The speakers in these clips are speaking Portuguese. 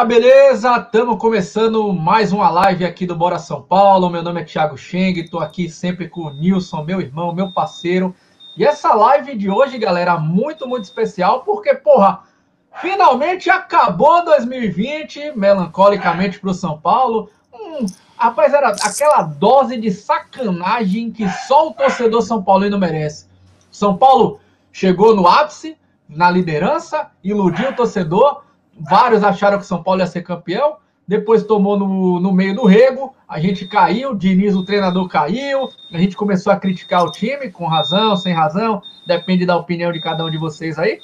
galera, beleza? Estamos começando mais uma live aqui do Bora São Paulo. Meu nome é Thiago Cheng, estou aqui sempre com o Nilson, meu irmão, meu parceiro. E essa live de hoje, galera, muito, muito especial, porque, porra, finalmente acabou 2020, melancolicamente para o São Paulo. Hum, rapaz, era aquela dose de sacanagem que só o torcedor São Paulino merece. São Paulo chegou no ápice, na liderança, iludiu o torcedor vários acharam que o São Paulo ia ser campeão, depois tomou no, no meio do rego, a gente caiu, Diniz, o treinador, caiu, a gente começou a criticar o time, com razão, sem razão, depende da opinião de cada um de vocês aí.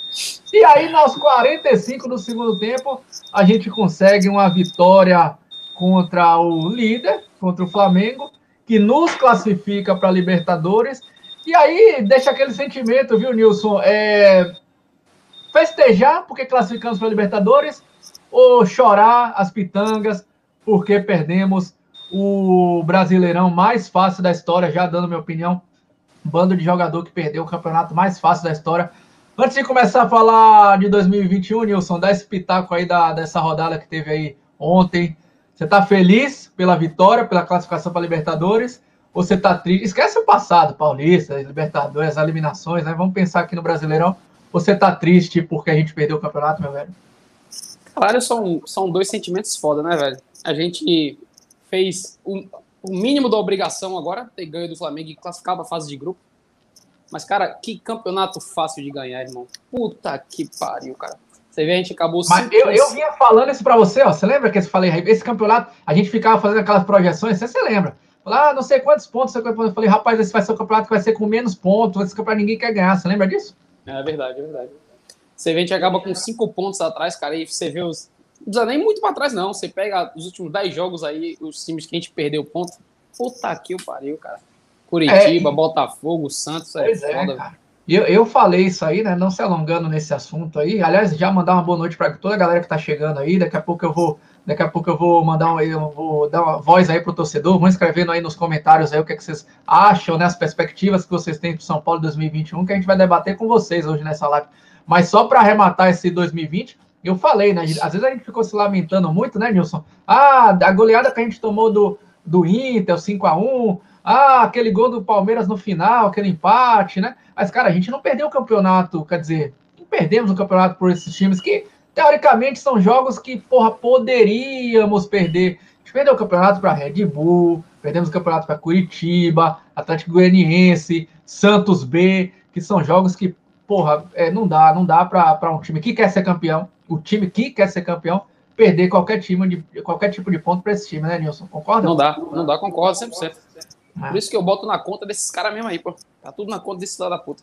E aí, nos 45 do segundo tempo, a gente consegue uma vitória contra o líder, contra o Flamengo, que nos classifica para Libertadores. E aí deixa aquele sentimento, viu, Nilson? É, festejar porque classificamos para a Libertadores ou chorar as pitangas porque perdemos o Brasileirão mais fácil da história, já dando minha opinião, bando de jogador que perdeu o campeonato mais fácil da história. Antes de começar a falar de 2021, Nilson, dá esse pitaco aí da, dessa rodada que teve aí ontem. Você está feliz pela vitória, pela classificação para Libertadores? Ou você está triste? Esquece o passado, Paulista, Libertadores, as eliminações, né? Vamos pensar aqui no Brasileirão. Você tá triste porque a gente perdeu o campeonato, meu velho? Claro, são, são dois sentimentos foda, né, velho? A gente fez o, o mínimo da obrigação agora, ter ganho do Flamengo e classificar a fase de grupo. Mas, cara, que campeonato fácil de ganhar, irmão. Puta que pariu, cara. Você vê, a gente acabou... Mas eu, eu vinha falando isso pra você, ó. Você lembra que eu falei, esse campeonato, a gente ficava fazendo aquelas projeções, você, você lembra? Lá, ah, não sei quantos pontos, eu falei, rapaz, esse vai ser o campeonato que vai ser com menos pontos, esse campeonato ninguém quer ganhar, você lembra disso? É verdade, é verdade. Você vê, a gente acaba com cinco pontos atrás, cara, e você vê os. Não precisa nem muito para trás, não. Você pega os últimos dez jogos aí, os times que a gente perdeu ponto. Puta que o pariu, cara. Curitiba, é, Botafogo, Santos, é pois é, foda. Cara. Eu, eu falei isso aí, né? Não se alongando nesse assunto aí. Aliás, já mandar uma boa noite para toda a galera que tá chegando aí. Daqui a pouco eu vou, daqui a pouco eu vou mandar um, eu vou dar uma voz aí pro torcedor. Vão escrevendo aí nos comentários aí o que, é que vocês acham, né? As perspectivas que vocês têm pro São Paulo 2021, que a gente vai debater com vocês hoje nessa live. Mas só para arrematar esse 2020, eu falei, né? Às vezes a gente ficou se lamentando muito, né, Nilson? Ah, a goleada que a gente tomou do, do Inter, o 5x1. Ah, aquele gol do Palmeiras no final, aquele empate, né? Mas, cara, a gente não perdeu o campeonato, quer dizer, não perdemos o campeonato por esses times que, teoricamente, são jogos que, porra, poderíamos perder. A gente perdeu o campeonato para Red Bull, perdemos o campeonato para Curitiba, Atlético Goianiense, Santos B, que são jogos que, porra, é, não dá, não dá para um time que quer ser campeão, o time que quer ser campeão, perder qualquer, time de, qualquer tipo de ponto para esse time, né, Nilson? Concorda? Não dá, não dá, concordo 100%. É. Por isso que eu boto na conta desses caras mesmo aí, pô. Tá tudo na conta desse lado da puta.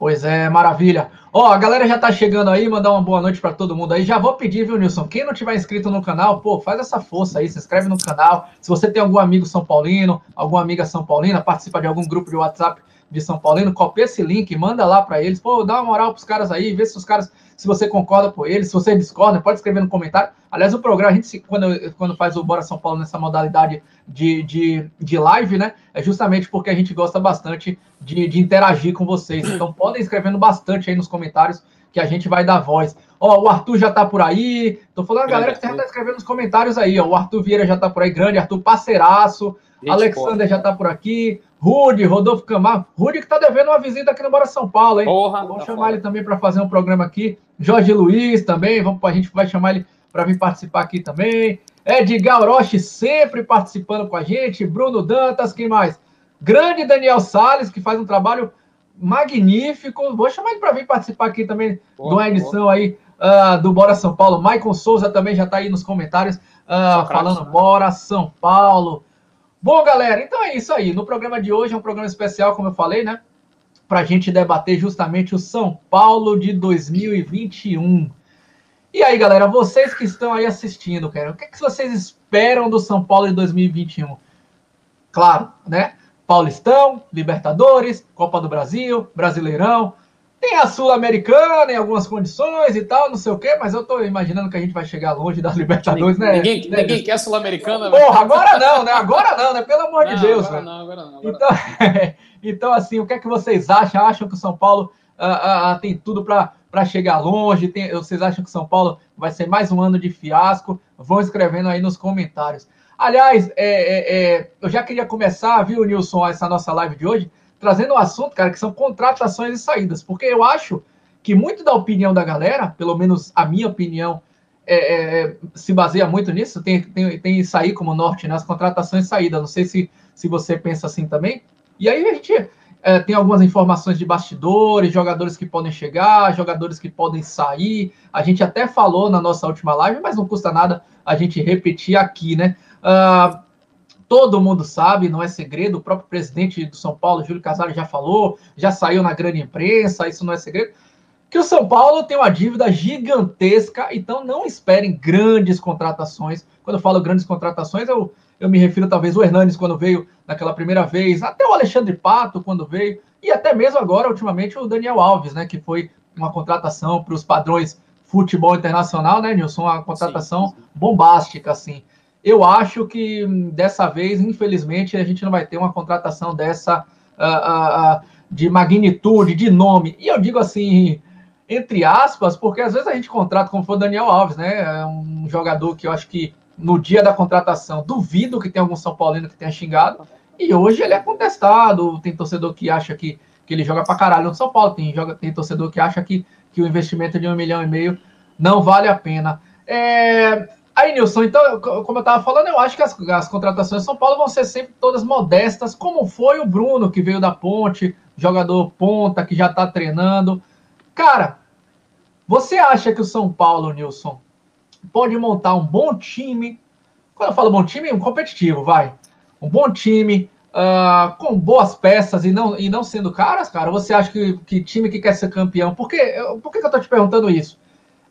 Pois é, maravilha. Ó, a galera já tá chegando aí, mandar uma boa noite para todo mundo aí. Já vou pedir, viu, Nilson? Quem não tiver inscrito no canal, pô, faz essa força aí, se inscreve no canal. Se você tem algum amigo São Paulino, alguma amiga São Paulina, participa de algum grupo de WhatsApp de São Paulino, copia esse link, manda lá para eles. Pô, dá uma moral pros caras aí, vê se os caras se você concorda com ele, se você discorda, pode escrever no comentário. Aliás, o programa, a gente, quando, quando faz o Bora São Paulo nessa modalidade de, de, de live, né? É justamente porque a gente gosta bastante de, de interagir com vocês. Então, podem escrevendo bastante aí nos comentários que a gente vai dar voz. Ó, o Arthur já tá por aí. Tô falando a galera que já tá escrevendo nos comentários aí, ó. O Arthur Vieira já tá por aí, grande. Arthur, parceiraço. Gente, Alexander já tá por aqui. Rude, Rodolfo Camargo. Rude que tá devendo uma visita aqui no Bora São Paulo, hein? Porra, Vamos tá chamar foda. ele também para fazer um programa aqui. Jorge Luiz também, vamos, a gente vai chamar ele para vir participar aqui também. Edgar Orochi sempre participando com a gente. Bruno Dantas, quem mais? Grande Daniel Sales, que faz um trabalho magnífico. Vou chamar ele para vir participar aqui também boa, de uma edição boa. aí uh, do Bora São Paulo. Maicon Souza também já está aí nos comentários uh, falando Bora São Paulo. Bom, galera, então é isso aí. No programa de hoje é um programa especial, como eu falei, né? Para a gente debater justamente o São Paulo de 2021. E aí, galera, vocês que estão aí assistindo, cara, o que, é que vocês esperam do São Paulo de 2021? Claro, né? Paulistão, Libertadores, Copa do Brasil, Brasileirão, tem a Sul-Americana em algumas condições e tal, não sei o quê, mas eu tô imaginando que a já vai chegar longe das Libertadores, ninguém, né? Ninguém, né? ninguém quer Sul-Americana. Porra, agora não, né? Agora não, né? Pelo amor não, de Deus, agora Não, agora não, agora então, então, assim, o que é que vocês acham? Acham que o São Paulo uh, uh, tem tudo para chegar longe? Tem, vocês acham que São Paulo vai ser mais um ano de fiasco? Vão escrevendo aí nos comentários. Aliás, é, é, é, eu já queria começar, viu, Nilson, essa nossa live de hoje, trazendo um assunto, cara, que são contratações e saídas, porque eu acho que muito da opinião da galera, pelo menos a minha opinião, é, é, se baseia muito nisso, tem, tem, tem isso aí como norte né, contratações e saídas. Não sei se, se você pensa assim também. E aí a gente é, tem algumas informações de bastidores, jogadores que podem chegar, jogadores que podem sair. A gente até falou na nossa última live, mas não custa nada a gente repetir aqui, né? Uh, todo mundo sabe, não é segredo, o próprio presidente do São Paulo, Júlio Casares, já falou, já saiu na grande imprensa, isso não é segredo, que o São Paulo tem uma dívida gigantesca, então não esperem grandes contratações. Quando eu falo grandes contratações, eu, eu me refiro talvez o Hernanes quando veio naquela primeira vez, até o Alexandre Pato quando veio, e até mesmo agora, ultimamente, o Daniel Alves, né, que foi uma contratação para os padrões futebol internacional, né, Nilson? Uma contratação sim, sim. bombástica, assim. Eu acho que dessa vez, infelizmente, a gente não vai ter uma contratação dessa uh, uh, de magnitude, de nome. E eu digo assim, entre aspas, porque às vezes a gente contrata, como foi o Daniel Alves, né? É um jogador que eu acho que no dia da contratação, duvido que tenha algum São Paulino que tenha xingado. E hoje ele é contestado. Tem torcedor que acha que, que ele joga pra caralho no São Paulo. Tem, joga, tem torcedor que acha que, que o investimento de um milhão e meio não vale a pena. É, Aí, Nilson, então, como eu estava falando, eu acho que as, as contratações de São Paulo vão ser sempre todas modestas, como foi o Bruno, que veio da ponte, jogador ponta, que já está treinando. Cara, você acha que o São Paulo, Nilson, pode montar um bom time? Quando eu falo bom time, um competitivo, vai. Um bom time, uh, com boas peças e não, e não sendo caras, cara? Você acha que, que time que quer ser campeão? Por, quê? por que, que eu estou te perguntando isso?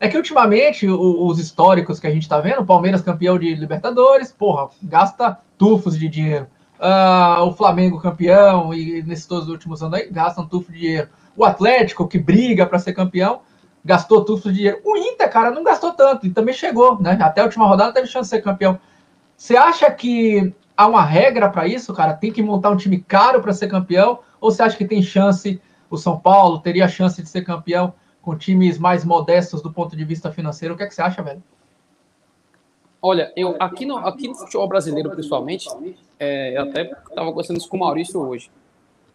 É que ultimamente os históricos que a gente tá vendo, Palmeiras campeão de Libertadores, porra, gasta tufos de dinheiro. Uh, o Flamengo campeão, e nesses todos os últimos anos aí, gastam tufos de dinheiro. O Atlético, que briga para ser campeão, gastou tufos de dinheiro. O Inter, cara, não gastou tanto e também chegou, né? Até a última rodada teve chance de ser campeão. Você acha que há uma regra para isso, cara? Tem que montar um time caro para ser campeão? Ou você acha que tem chance, o São Paulo teria chance de ser campeão com times mais modestos do ponto de vista financeiro. O que, é que você acha, velho? Olha, eu aqui no, aqui no futebol brasileiro, principalmente, é, eu até estava conversando isso com o Maurício hoje.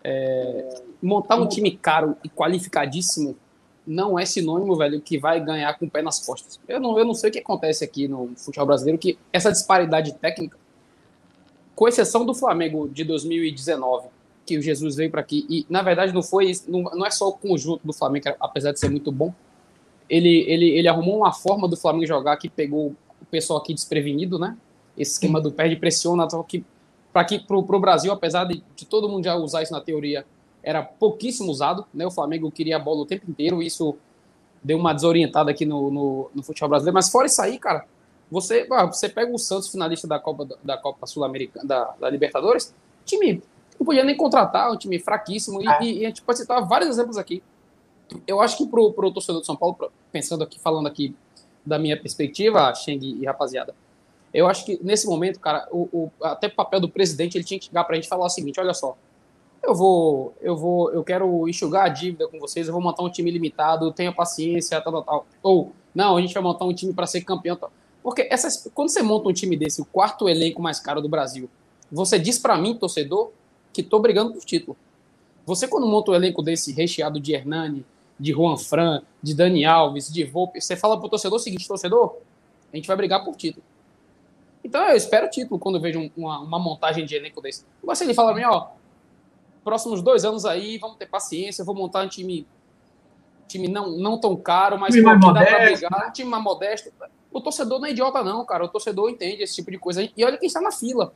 É, montar um time caro e qualificadíssimo não é sinônimo, velho, que vai ganhar com o pé nas costas. Eu não, eu não sei o que acontece aqui no futebol brasileiro, que essa disparidade técnica, com exceção do Flamengo de 2019, que o Jesus veio para aqui. E, na verdade, não foi não, não é só o conjunto do Flamengo, apesar de ser muito bom. Ele, ele, ele arrumou uma forma do Flamengo jogar que pegou o pessoal aqui desprevenido, né? Esse esquema do perde pressiona, que para que pro, pro Brasil, apesar de, de todo mundo já usar isso na teoria, era pouquíssimo usado, né? O Flamengo queria a bola o tempo inteiro, isso deu uma desorientada aqui no, no, no futebol brasileiro. Mas fora isso aí, cara, você, você pega o Santos finalista da Copa da Copa Sul-Americana, da, da Libertadores, time não podia nem contratar, um time fraquíssimo, e, é. e, e a gente pode citar vários exemplos aqui. Eu acho que pro, pro torcedor de São Paulo, pensando aqui, falando aqui da minha perspectiva, Cheng e rapaziada, eu acho que nesse momento, cara, o, o, até o papel do presidente, ele tinha que chegar pra gente falar o seguinte, olha só, eu vou, eu vou, eu quero enxugar a dívida com vocês, eu vou montar um time limitado, tenha paciência, tal, tal, tal. Ou, não, a gente vai montar um time para ser campeão, tal. Porque essas, quando você monta um time desse, o quarto elenco mais caro do Brasil, você diz para mim, torcedor, que estou brigando por título. Você, quando monta um elenco desse recheado de Hernani, de Juan Fran, de Dani Alves, de Volpe, você fala pro torcedor o seguinte, torcedor, a gente vai brigar por título. Então eu espero título quando eu vejo uma, uma montagem de elenco desse. Mas se ele fala pra mim, ó, próximos dois anos aí, vamos ter paciência, eu vou montar um time, time não, não tão caro, mas time que dá pra brigar, time mais modesto. O torcedor não é idiota não, cara, o torcedor entende esse tipo de coisa. E olha quem está na fila.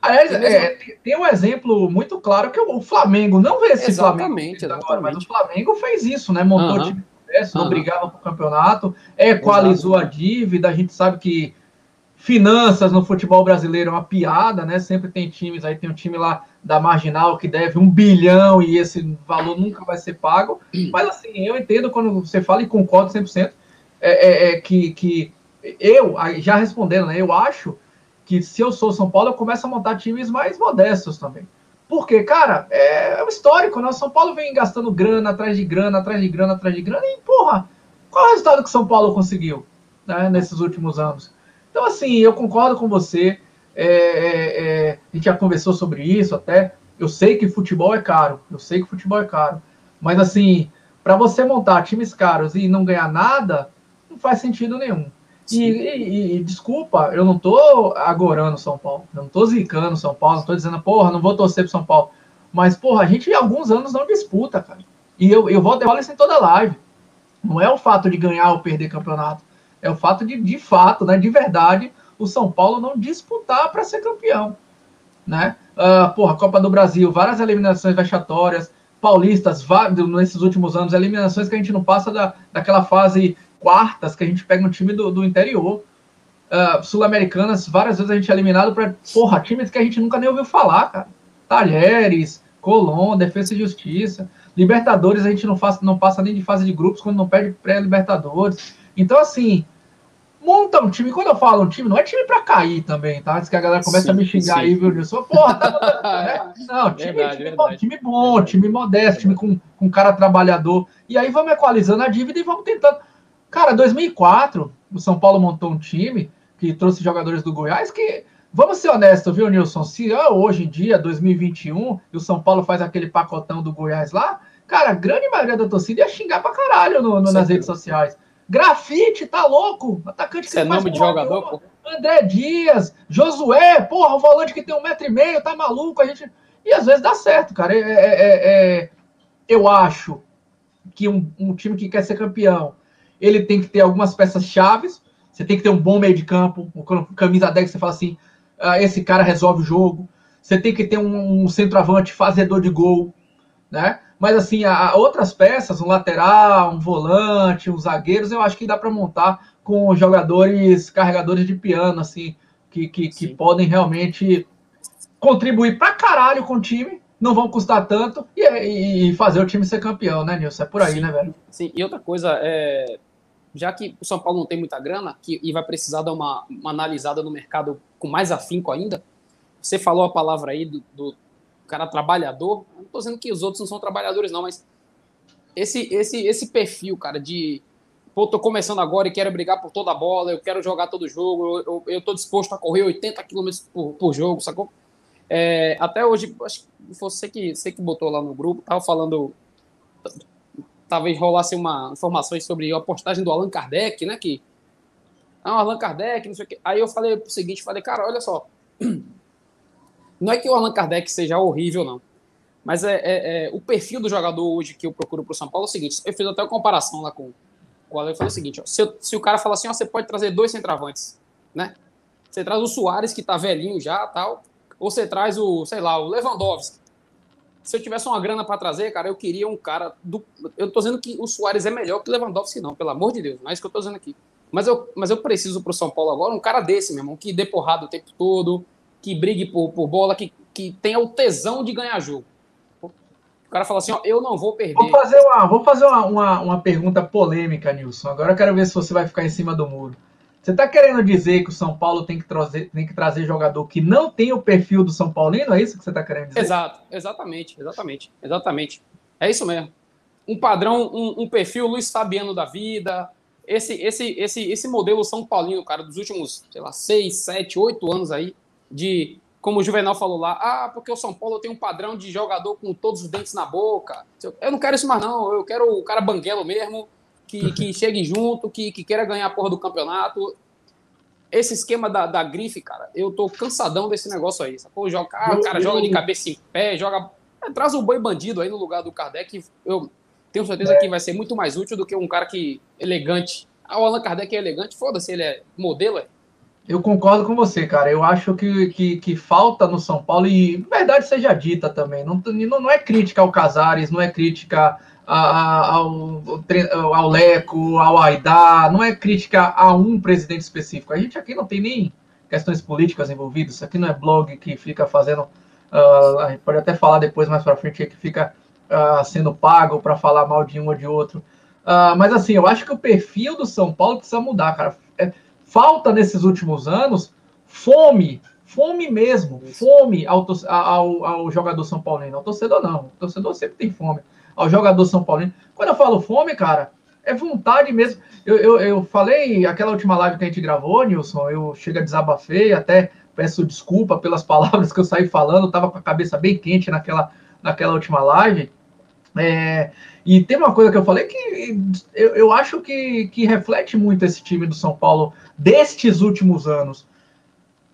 Aliás, é, tem um exemplo muito claro que o Flamengo, não vê esse exatamente, Flamengo agora, mas o Flamengo fez isso, né? Montou uhum. o time sucesso, uhum. não brigava para o campeonato, equalizou Exato. a dívida, a gente sabe que finanças no futebol brasileiro é uma piada, né? Sempre tem times, aí tem um time lá da Marginal que deve um bilhão e esse valor nunca vai ser pago. Mas assim, eu entendo quando você fala e concordo 100%, é, é, é que, que eu, já respondendo, né? Eu acho que se eu sou São Paulo, eu começo a montar times mais modestos também. Porque, cara, é, é o histórico, né? O São Paulo vem gastando grana atrás de grana, atrás de grana, atrás de grana, e, porra, Qual é o resultado que São Paulo conseguiu né, nesses últimos anos? Então, assim, eu concordo com você. É, é, é, a gente já conversou sobre isso até. Eu sei que futebol é caro. Eu sei que futebol é caro. Mas, assim, para você montar times caros e não ganhar nada, não faz sentido nenhum. E, e, e, desculpa, eu não tô agorando São Paulo, eu não tô zicando São Paulo, não tô dizendo, porra, não vou torcer pro São Paulo. Mas, porra, a gente há alguns anos não disputa, cara. E eu, eu vou falar isso em toda live. Não é o fato de ganhar ou perder campeonato. É o fato de, de fato, né, de verdade, o São Paulo não disputar para ser campeão. Né? Uh, porra, Copa do Brasil, várias eliminações vexatórias, paulistas, nesses últimos anos, eliminações que a gente não passa da, daquela fase quartas que a gente pega um time do, do interior. Uh, Sul-Americanas, várias vezes a gente é eliminado para, porra, times que a gente nunca nem ouviu falar, cara. Talheres, Colón, Defesa e Justiça. Libertadores a gente não, faz, não passa nem de fase de grupos quando não perde pré-Libertadores. Então, assim, monta um time. Quando eu falo um time, não é time para cair também, tá? Antes que a galera comece sim, a me xingar sim. aí, viu, Nilson? Porra, tá né? Não, time, verdade, time, verdade. time bom, time modesto, time com, com cara trabalhador. E aí vamos equalizando a dívida e vamos tentando. Cara, 2004, o São Paulo montou um time que trouxe jogadores do Goiás que Vamos ser honestos, viu, Nilson? Se hoje em dia, 2021, e o São Paulo faz aquele pacotão do Goiás lá, cara, a grande maioria da torcida ia xingar pra caralho no, no, nas redes sociais. Grafite, tá louco? Atacante que Isso é nome de jogador, pô. André Dias, Josué, porra, o volante que tem um metro e meio, tá maluco? A gente. E às vezes dá certo, cara. É, é, é, é eu acho que um, um time que quer ser campeão, ele tem que ter algumas peças chaves. Você tem que ter um bom meio de campo, um camisa 10 que você fala assim, ah, esse cara resolve o jogo. Você tem que ter um, um centroavante fazedor de gol, né? Mas assim, a, outras peças, um lateral, um volante, uns zagueiros, eu acho que dá para montar com jogadores carregadores de piano, assim, que, que, que podem realmente contribuir pra caralho com o time, não vão custar tanto e, e, fazer o time ser campeão, né, Nilson? É por aí, sim, né, velho? Sim, e outra coisa, é, já que o São Paulo não tem muita grana que, e vai precisar dar uma, uma analisada no mercado com mais afinco ainda, você falou a palavra aí do, do cara trabalhador. não estou dizendo que os outros não são trabalhadores, não, mas esse, esse, esse perfil, cara, de pô, tô começando agora e quero brigar por toda a bola, eu quero jogar todo jogo, eu, eu tô disposto a correr 80 km por, por jogo, sacou? É, até hoje, acho que você que, você que botou lá no grupo, tava falando talvez rolasse uma informações sobre a postagem do Allan Kardec, né? Que ah, Allan Kardec, não sei o quê. Aí eu falei o seguinte, falei, cara, olha só, não é que o Allan Kardec seja horrível, não. Mas é, é, é o perfil do jogador hoje que eu procuro para o São Paulo é o seguinte: eu fiz até uma comparação lá com, com o Ale. Eu falei o seguinte: ó, se, se, o cara fala assim, ó, você pode trazer dois centravantes, né? Você traz o Soares, que tá velhinho já, tal, ou você traz o, sei lá, o Lewandowski, se eu tivesse uma grana para trazer, cara, eu queria um cara do. Eu tô dizendo que o Soares é melhor que o Lewandowski, não, pelo amor de Deus, não é isso que eu tô dizendo aqui. Mas eu, mas eu preciso pro São Paulo agora um cara desse, meu irmão, que dê porrada o tempo todo, que brigue por, por bola, que, que tenha o tesão de ganhar jogo. O cara fala assim: ó, eu não vou perder. Vou fazer uma, vou fazer uma, uma, uma pergunta polêmica, Nilson. Agora eu quero ver se você vai ficar em cima do muro. Você está querendo dizer que o São Paulo tem que, trazer, tem que trazer jogador que não tem o perfil do São Paulino? É isso que você está querendo dizer? Exato, exatamente, exatamente, exatamente. É isso mesmo. Um padrão, um, um perfil Luiz Fabiano da vida. Esse, esse, esse, esse modelo São Paulino, cara, dos últimos, sei lá, seis, sete, oito anos aí, de, como o Juvenal falou lá, ah, porque o São Paulo tem um padrão de jogador com todos os dentes na boca. Eu não quero isso mais, não. Eu quero o cara banguelo mesmo que, que chegue junto, que, que queira ganhar a porra do campeonato. Esse esquema da, da grife, cara, eu tô cansadão desse negócio aí. Sacou? Joga, ah, o cara joga de cabeça em pé, joga. É, traz o boi bandido aí no lugar do Kardec. Eu tenho certeza é. que vai ser muito mais útil do que um cara que elegante. Ah, o Allan Kardec é elegante, foda-se, ele é modelo, é. Eu concordo com você, cara. Eu acho que, que, que, falta no São Paulo, e verdade seja dita também. Não, não, não é crítica ao Casares, não é crítica ao, ao Leco, ao Aidá, não é crítica a um presidente específico. A gente aqui não tem nem questões políticas envolvidas, isso aqui não é blog que fica fazendo. Uh, a gente pode até falar depois mais para frente que fica uh, sendo pago para falar mal de um ou de outro. Uh, mas assim, eu acho que o perfil do São Paulo precisa mudar, cara. É, falta nesses últimos anos fome, fome mesmo, fome ao, ao, ao jogador São Paulino. Ao torcedor não, o torcedor sempre tem fome ao jogador São Paulino. Quando eu falo fome, cara, é vontade mesmo. Eu, eu, eu falei, aquela última live que a gente gravou, Nilson, eu chego a desabafei, até peço desculpa pelas palavras que eu saí falando, tava com a cabeça bem quente naquela, naquela última live. É, e tem uma coisa que eu falei que eu, eu acho que, que reflete muito esse time do São Paulo destes últimos anos.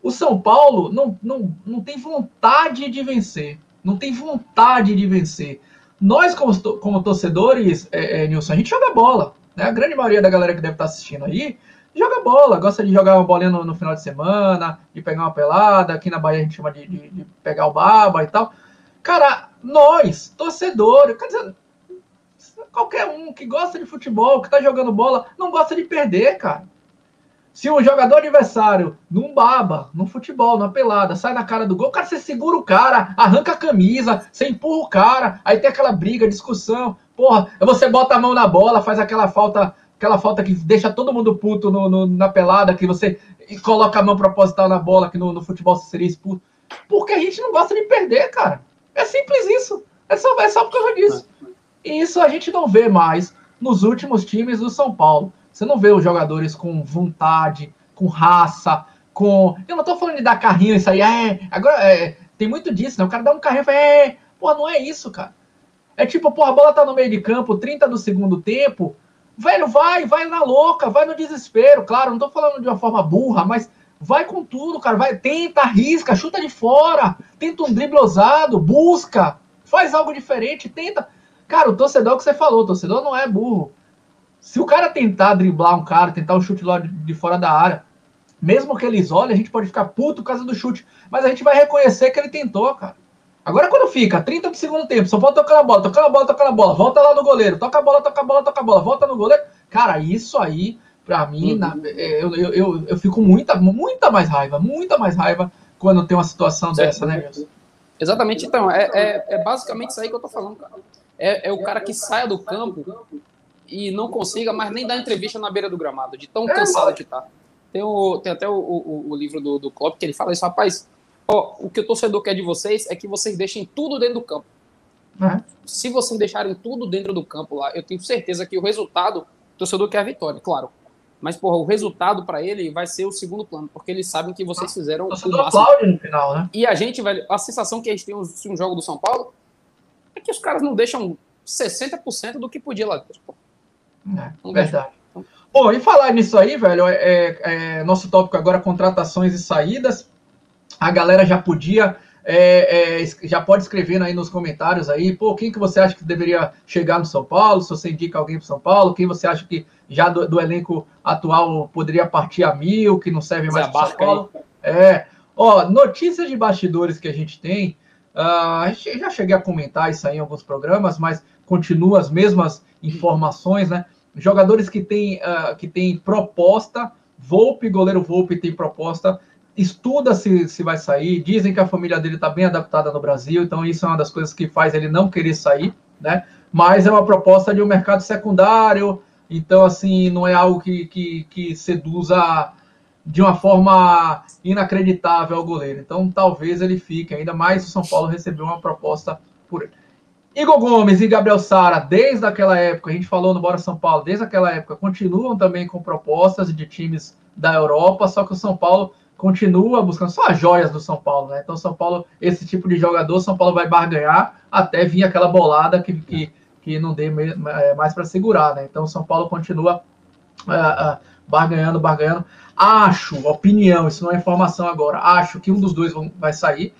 O São Paulo não, não, não tem vontade de vencer. Não tem vontade de vencer. Nós, como, como torcedores, é, é, Nilson, a gente joga bola. Né? A grande maioria da galera que deve estar assistindo aí joga bola, gosta de jogar uma bolinha no, no, final de semana, de pegar uma pelada. Aqui na Bahia a gente chama de, de, de pegar o baba e tal. Cara, nós, torcedores, quer dizer, qualquer um que gosta de futebol, que tá jogando bola, não gosta de perder, cara. Se o jogador adversário, num baba, num futebol, numa pelada, sai na cara do gol, cara, você segura o cara, arranca a camisa, você empurra o cara, aí tem aquela briga, discussão. Porra, você bota a mão na bola, faz aquela falta, aquela falta que deixa todo mundo puto no, no, na pelada, que você coloca a mão proposital na bola, que no, no futebol seria expulso. Porque a gente não gosta de perder, cara. É simples isso. É só, é só por causa disso. E isso a gente não vê mais nos últimos times do São Paulo. Você não vê os jogadores com vontade, com raça, com. Eu não tô falando de dar carrinho, isso aí. É, agora é, tem muito disso, né? O cara dá um carrinho e fala, é, pô, não é isso, cara. É tipo, pô, a bola tá no meio de campo, 30 do segundo tempo. Velho, vai, vai na louca, vai no desespero. Claro, não tô falando de uma forma burra, mas vai com tudo, cara. Vai, tenta, arrisca, chuta de fora, tenta um drible ousado, busca, faz algo diferente, tenta. Cara, o torcedor que você falou, torcedor não é burro. Se o cara tentar driblar um cara, tentar um chute lá de fora da área, mesmo que ele isole, a gente pode ficar puto por causa do chute. Mas a gente vai reconhecer que ele tentou, cara. Agora, quando fica 30 do segundo tempo, só volta tocando a bola, tocando a bola, tocando a bola, volta lá no goleiro, toca a bola, toca a bola, toca a bola, volta no goleiro. Cara, isso aí, pra mim, uhum. na, é, eu, eu, eu, eu, fico muita, muita mais raiva, muita mais raiva quando tem uma situação certo. dessa, né, Wilson? Exatamente, então, é, é, é, basicamente isso aí que eu tô falando, cara. É, é o cara que saia do campo e não consiga mais nem dar entrevista na beira do gramado, de tão é, cansado que tá. Tem, o, tem até o, o, o livro do, do Klopp que ele fala isso, rapaz, ó, o que o torcedor quer de vocês é que vocês deixem tudo dentro do campo. É. Se vocês deixarem tudo dentro do campo lá, eu tenho certeza que o resultado, o torcedor quer a vitória, claro. Mas, porra, o resultado para ele vai ser o segundo plano, porque eles sabem que vocês fizeram o, máximo. no final, né? E a gente, velho, a sensação que a gente tem um jogo do São Paulo é que os caras não deixam 60% do que podia lá dentro. É, verdade. Bom, e falar nisso aí, velho, é, é, é, nosso tópico agora contratações e saídas. A galera já podia, é, é, já pode escrever aí nos comentários aí, pô, quem que você acha que deveria chegar no São Paulo? Se você indica alguém para São Paulo, quem você acha que já do, do, elenco atual poderia partir a mil, que não serve mais para São Paulo? Aí. É, ó, notícias de bastidores que a gente tem, uh, já cheguei a comentar isso aí em alguns programas, mas continua as mesmas informações, né? Jogadores que têm uh, que tem proposta, Volpe, goleiro Volpe tem proposta, estuda se, se vai sair, dizem que a família dele está bem adaptada no Brasil, então isso é uma das coisas que faz ele não querer sair, né? Mas é uma proposta de um mercado secundário, então assim, não é algo que, que, que seduza de uma forma inacreditável ao goleiro. Então talvez ele fique, ainda mais o São Paulo recebeu uma proposta por ele. Igor Gomes e Gabriel Sara, desde aquela época, a gente falou no Bora São Paulo, desde aquela época, continuam também com propostas de times da Europa, só que o São Paulo continua buscando só as joias do São Paulo, né? Então, São Paulo, esse tipo de jogador, São Paulo vai barganhar até vir aquela bolada que, que, que não dê é, mais para segurar, né? Então, São Paulo continua uh, uh, barganhando, barganhando. Acho, opinião, isso não é informação agora, acho que um dos dois vai sair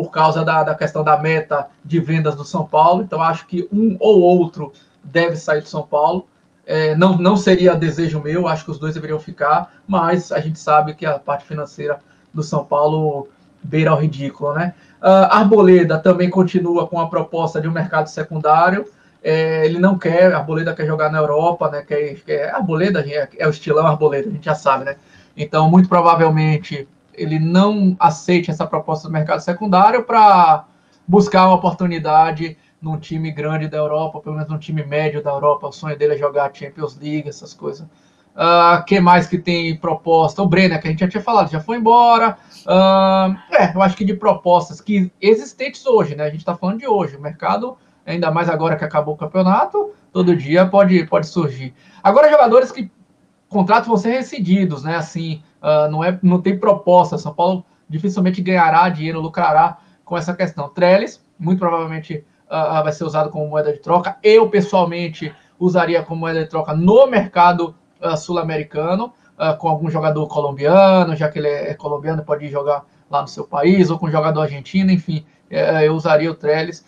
por causa da, da questão da meta de vendas do São Paulo. Então, acho que um ou outro deve sair do São Paulo. É, não, não seria desejo meu, acho que os dois deveriam ficar, mas a gente sabe que a parte financeira do São Paulo beira ao ridículo, né? Uh, Arboleda também continua com a proposta de um mercado secundário. É, ele não quer, Arboleda quer jogar na Europa, né? Quer, quer, Arboleda é, é o estilão Arboleda, a gente já sabe, né? Então, muito provavelmente ele não aceite essa proposta do mercado secundário para buscar uma oportunidade num time grande da Europa, pelo menos num time médio da Europa. O sonho dele é jogar Champions League, essas coisas. Uh, que mais que tem proposta? O Brenner, que a gente já tinha falado, já foi embora. Uh, é, eu acho que de propostas que existentes hoje, né? A gente está falando de hoje. O mercado, ainda mais agora que acabou o campeonato, todo dia pode, pode surgir. Agora, jogadores que contratos vão ser rescindidos, né? Assim, uh, não, é, não tem proposta. São Paulo dificilmente ganhará dinheiro, lucrará com essa questão. Trellis, muito provavelmente uh, vai ser usado como moeda de troca. Eu, pessoalmente, usaria como moeda de troca no mercado uh, sul-americano, com algum jogador colombiano, já que ele é, colombiano, pode jogar lá no seu país, ou com jogador argentino, enfim, é, eu usaria o Trellis.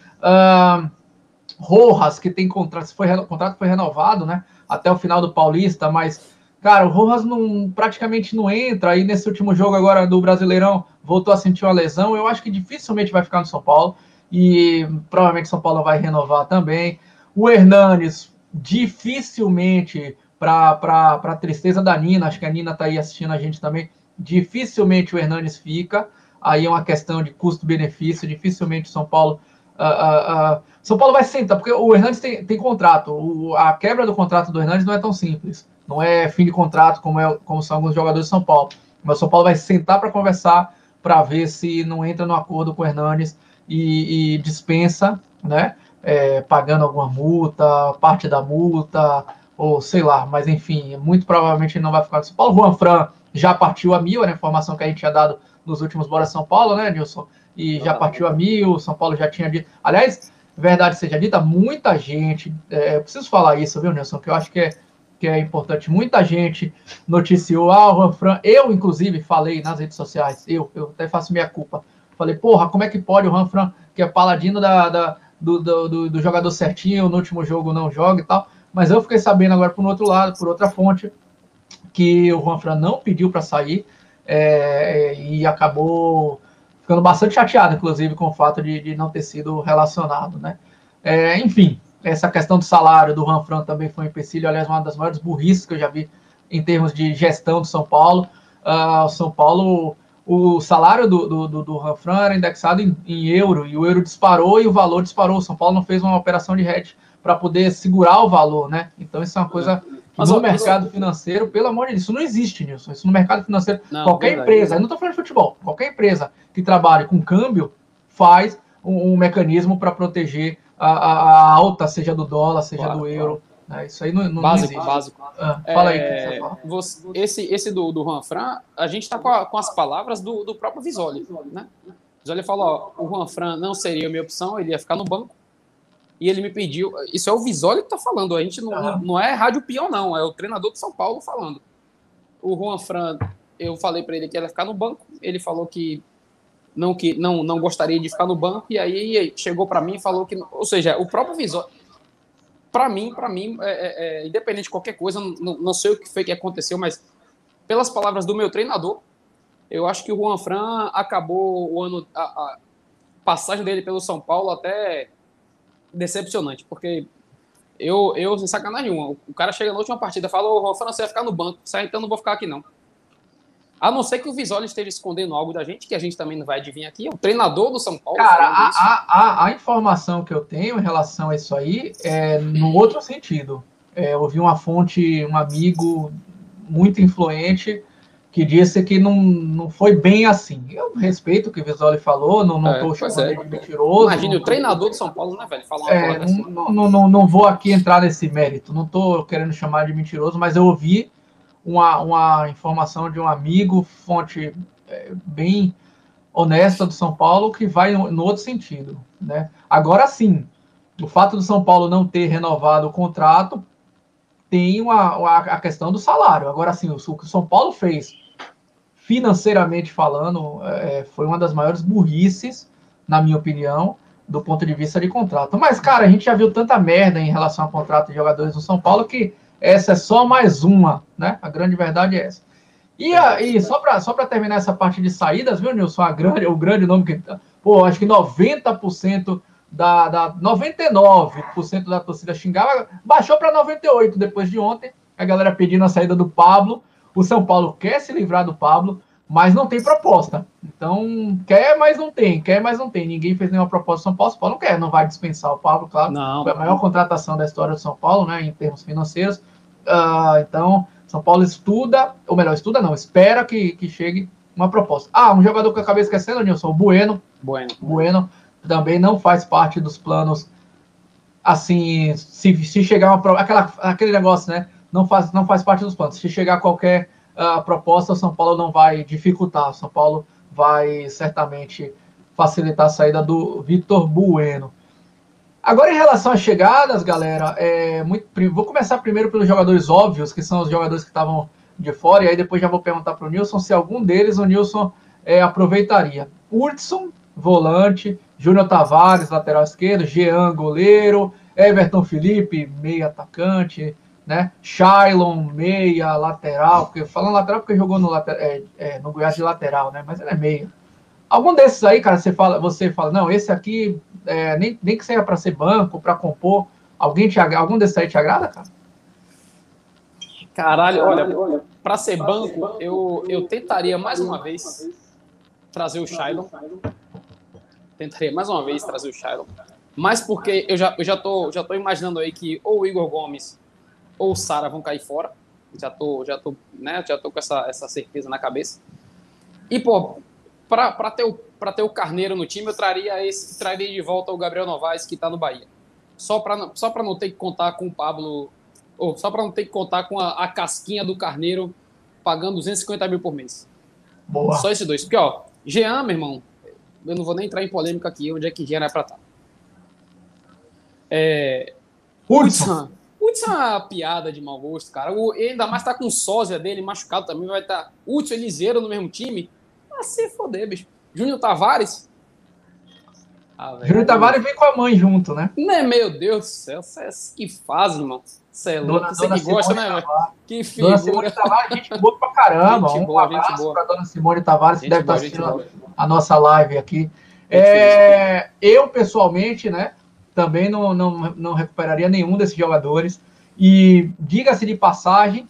Rojas, que tem contrato, foi, o contrato foi renovado, né? Até o final do Paulista, mas, cara, o Rojas não, praticamente não entra. Aí nesse último jogo agora do Brasileirão voltou a sentir uma lesão. Eu acho que dificilmente vai ficar no São Paulo. E provavelmente São Paulo vai renovar também. O Hernanes, dificilmente, para tristeza da Nina, acho que a Nina está aí assistindo a gente também, dificilmente o Hernanes fica. Aí é uma questão de custo-benefício, dificilmente o São Paulo Uh, uh, uh, São Paulo vai sentar, porque o Hernandes tem, tem contrato. O, a quebra do contrato do Hernandes não é tão simples. Não é fim de contrato como, é, como são alguns jogadores de São Paulo. Mas o São Paulo vai sentar para conversar para ver se não entra no acordo com o Hernandes e, e dispensa, né? É, pagando alguma multa, parte da multa, ou sei lá, mas enfim, muito provavelmente ele não vai ficar no São Paulo. Juan Fran já partiu a mil, era a informação que a gente tinha dado nos últimos Bora São Paulo, né, Nilson? e já partiu a mil. São Paulo já tinha dito. Aliás, verdade seja dita, muita gente. É, eu preciso falar isso, viu, Nelson? Que eu acho que é, que é importante. Muita gente noticiou. Ah, o Juan Fran. Eu, inclusive, falei nas redes sociais. Eu, eu até faço minha culpa. Falei, porra, como é que pode o Juan Fran, que é paladino da, da do, do, do, do, jogador certinho, no último jogo não joga e tal. Mas eu fiquei sabendo agora por outro lado, por outra fonte, que o Juan Fran não pediu para sair é, e acabou ficando bastante chateado, inclusive, com o fato de, de não ter sido relacionado, né? É, enfim, essa questão do salário do Ranfran também foi um empecilho, aliás, uma das maiores burrices que eu já vi em termos de gestão do São Paulo. Uh, o São Paulo, o salário do, do, do, do Ranfran era indexado em, em, euro, e o euro disparou e o valor disparou. O São Paulo não fez uma operação de hedge para poder segurar o valor, né? Então, isso é uma coisa mas no mercado financeiro, pelo amor de Deus, isso não existe, Nilson. Isso no mercado financeiro, não, qualquer verdade, empresa, eu não estou falando de futebol, qualquer empresa que trabalhe com câmbio faz um, um mecanismo para proteger a, a, alta, seja do dólar, seja claro, do euro. Claro. Né? Isso aí não, não básico, existe. Básico. Ah, fala aí. É, você, esse, esse do, do Juan Fran, a gente está com, com, as palavras do, do próprio Visoli. Né? Visoli falou: ó, o Juan Fran não seria a minha opção, ele ia ficar no banco e ele me pediu. Isso é o Visoli que está falando, a gente não, uhum. não é rádio peão, não, é o treinador de São Paulo falando. O Juan Fran, eu falei para ele que ia ficar no banco, ele falou que não que não, não gostaria de ficar no banco, e aí chegou para mim e falou que. Ou seja, o próprio Visoli. Para mim, para mim, é, é, é, independente de qualquer coisa, não, não sei o que foi que aconteceu, mas pelas palavras do meu treinador, eu acho que o Juan Fran acabou o ano. A, a passagem dele pelo São Paulo até decepcionante, porque eu, eu sem sacanagem nenhuma, o cara chega na última partida fala, ô, oh, você vai ficar no banco, sai então não vou ficar aqui não. A não ser que o Visoli esteja escondendo algo da gente, que a gente também não vai adivinhar aqui. O treinador do São Paulo. Cara, a, a, a, informação que eu tenho em relação a isso aí é no outro sentido. É, eu ouvi uma fonte, um amigo muito influente, que disse que não, não foi bem assim. Eu respeito o que o Visoli falou, não, não é, tô chamando é. de mentiroso. Imagine, o treinador de São Paulo, né, velho? Falar é, não, assim. não, não, não, vou aqui entrar nesse mérito, não tô querendo chamar de mentiroso, mas eu ouvi uma, uma informação de um amigo, fonte é, bem honesta do São Paulo, que vai no, no outro sentido. Né? Agora sim, o fato do São Paulo não ter renovado o contrato tem uma, uma a questão do salário. Agora sim, o, o que o São Paulo fez financeiramente falando, é, foi uma das maiores burrices, na minha opinião, do ponto de vista de contrato. Mas, cara, a gente já viu tanta merda em relação ao contrato de jogadores do São Paulo que essa é só mais uma, né? A grande verdade é essa. E, a, e só para só terminar essa parte de saídas, viu, Nilson? A grande, o grande nome que. Pô, acho que 90% da, da 99% da torcida xingava, baixou para 98% depois de ontem. A galera pedindo a saída do Pablo. O São Paulo quer se livrar do Pablo, mas não tem proposta. Então, quer, mas não tem, quer, mas não tem. Ninguém fez nenhuma proposta do São Paulo. São Paulo não quer, não vai dispensar o Pablo, claro. Não. Foi a maior contratação da história do São Paulo, né, em termos financeiros. Uh, então, São Paulo estuda, ou melhor, estuda não, espera que, que chegue uma proposta. Ah, um jogador que eu acabei esquecendo, Nilson, o Bueno. Bueno. Bueno também não faz parte dos planos assim, se, se chegar uma aquela, aquele negócio, né? Não faz, não faz parte dos planos. Se chegar qualquer uh, proposta, o São Paulo não vai dificultar. O São Paulo vai certamente facilitar a saída do Vitor Bueno. Agora, em relação às chegadas, galera, é muito, vou começar primeiro pelos jogadores óbvios, que são os jogadores que estavam de fora, e aí depois já vou perguntar para o Nilson se algum deles o Nilson é, aproveitaria. Hudson, volante, Júnior Tavares, lateral esquerdo, Jean, goleiro, Everton Felipe, meia atacante, né? Shailon, meia, lateral, porque falando lateral porque jogou no, é, é, no Goiás de lateral, né? Mas ele é meia. Algum desses aí, cara, você fala, você fala, não, esse aqui é, nem, nem que seja para ser banco, para compor, alguém te algum desses aí te agrada, cara? Caralho, olha, olha para ser banco, eu, eu tentaria mais uma vez trazer o Shailon. Tentaria mais uma vez trazer o Shailon. Mas porque eu já, eu já, tô, já tô imaginando aí que ou o Igor Gomes ou o Sara vão cair fora. Já tô, já tô, né, já tô com essa, essa certeza na cabeça. E, pô, para ter, o, ter o Carneiro no time, eu traria esse, traria de volta o Gabriel Novaes, que está no Bahia. Só para só não ter que contar com o Pablo, ou só para não ter que contar com a, a, casquinha do Carneiro pagando 250 mil por mês. Boa. Só esses dois. Porque, ó, Jean, meu irmão, eu não vou nem entrar em polêmica aqui, onde é que Jean é para estar. Tá. É. Hudson. Hudson é uma piada de mau gosto, cara. O, ainda mais tá com o sósia dele machucado também, vai estar tá Hudson e Liseiro no mesmo time. Ah, se foder, bicho. Júnior Tavares. Ah, Júnior Tavares vem com a mãe junto, né? Né, meu Deus do céu. Cê, é que fase, irmão. Você é louco. Você que gosta, né, velho? Que figura. Dona Simone Tavares, gente boa pra caramba. Gente um boa, gente boa. pra Dona Simone Tavares, que deve estar tá assistindo a nossa live aqui. É, eu, pessoalmente, né, também não, não, não recuperaria nenhum desses jogadores. E diga-se de passagem,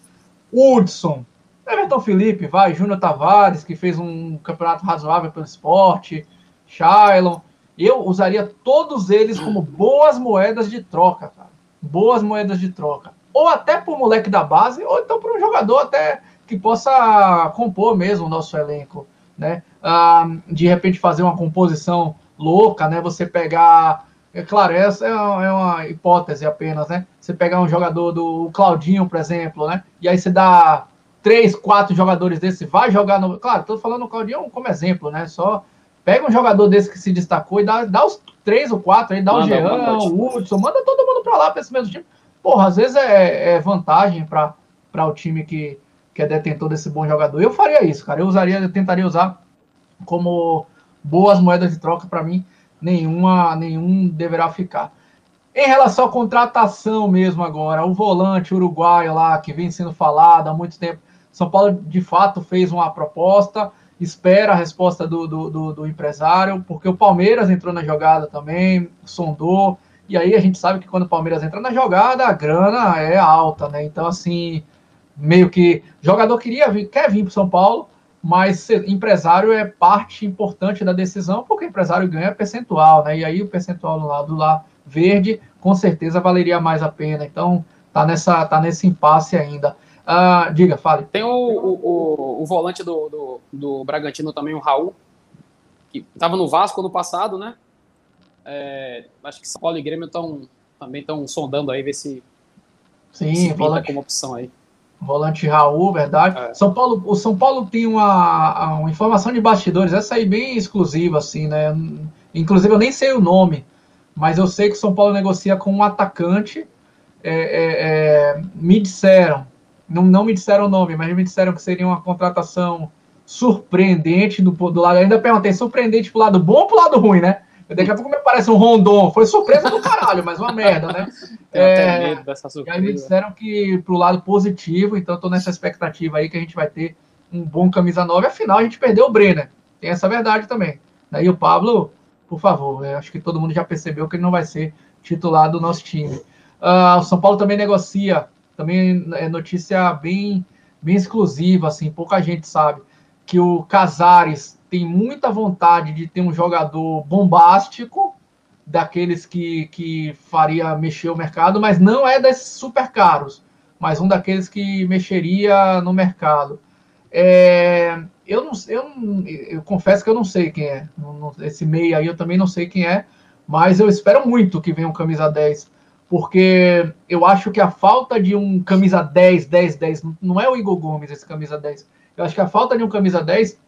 Hudson, Everton Felipe, vai, Júnior Tavares, que fez um campeonato razoável pelo esporte, Shailon. Eu usaria todos eles como boas moedas de troca, cara. Boas moedas de troca. Ou até para o moleque da base, ou então para um jogador até que possa compor mesmo o nosso elenco, né? Ah, de repente fazer uma composição louca, né? Você pegar é claro, essa é uma, é hipótese apenas, né? Você pegar um jogador do Claudinho, por exemplo, né? E aí você dá três, quatro jogadores desse, vai jogar no. Claro, estou falando o Claudinho como exemplo, né? Só pega um jogador desse que se destacou e dá, dá os três ou quatro aí, dá manda, o Jean, o Hudson, manda todo mundo para lá para esse mesmo time. Porra, às vezes é, é vantagem para o time que, que é detentor desse bom jogador. Eu faria isso, cara. Eu usaria, eu tentaria usar como boas moedas de troca para mim. Nenhuma, nenhum deverá ficar. Em relação à contratação mesmo agora, o volante uruguaio lá, que vem sendo falado há muito tempo, São Paulo de fato fez uma proposta, espera a resposta do, do, do, do empresário, porque o Palmeiras entrou na jogada também, sondou, e aí a gente sabe que quando o Palmeiras entra na jogada, a grana é alta, né? Então, assim, meio que jogador queria vir, quer vir para São Paulo, mas empresário é parte importante da decisão, porque empresário ganha percentual, né? E aí o percentual do lado lá verde, com certeza valeria mais a pena. Então, tá, nessa, tá nesse impasse ainda. Uh, diga, fale. Tem o, o, o, volante do, do, do, Bragantino também, o Raul, que estava no Vasco no passado, né? É, acho que São Paulo e Grêmio estão também estão sondando aí, ver se, Sim, se volante, como opção aí. Volante Raul, verdade. É. São Paulo, o São Paulo tem uma, uma informação de bastidores, essa aí bem exclusiva, assim, né? Inclusive eu nem sei o nome, mas eu sei que o São Paulo negocia com um atacante. É, é, é, me disseram, não, não me disseram o nome, mas me disseram que seria uma contratação surpreendente do, do lado. Eu ainda perguntei, surpreendente pro lado bom ou pro lado ruim, né? Daqui a pouco me parece um Rondon. Foi surpresa do caralho, mas uma merda, né? É, e aí me disseram que pro lado positivo, então tô nessa expectativa aí que a gente vai ter um bom camisa 9. Afinal, a gente perdeu o Brenner. Tem essa verdade também. Daí o Pablo por favor. Acho que todo mundo já percebeu que ele não vai ser titular do nosso time. Uh, o São Paulo também negocia, também é notícia bem, bem exclusiva, assim, pouca gente sabe, que o Casares tem muita vontade de ter um jogador bombástico, daqueles que, que faria mexer o mercado, mas não é desses super caros, mas um daqueles que mexeria no mercado. É, eu não, eu, eu confesso que eu não sei quem é. Esse meio aí eu também não sei quem é, mas eu espero muito que venha um camisa 10 porque eu acho que a falta de um camisa 10, 10, 10, não é o Igor Gomes esse camisa 10. Eu acho que a falta de um camisa 10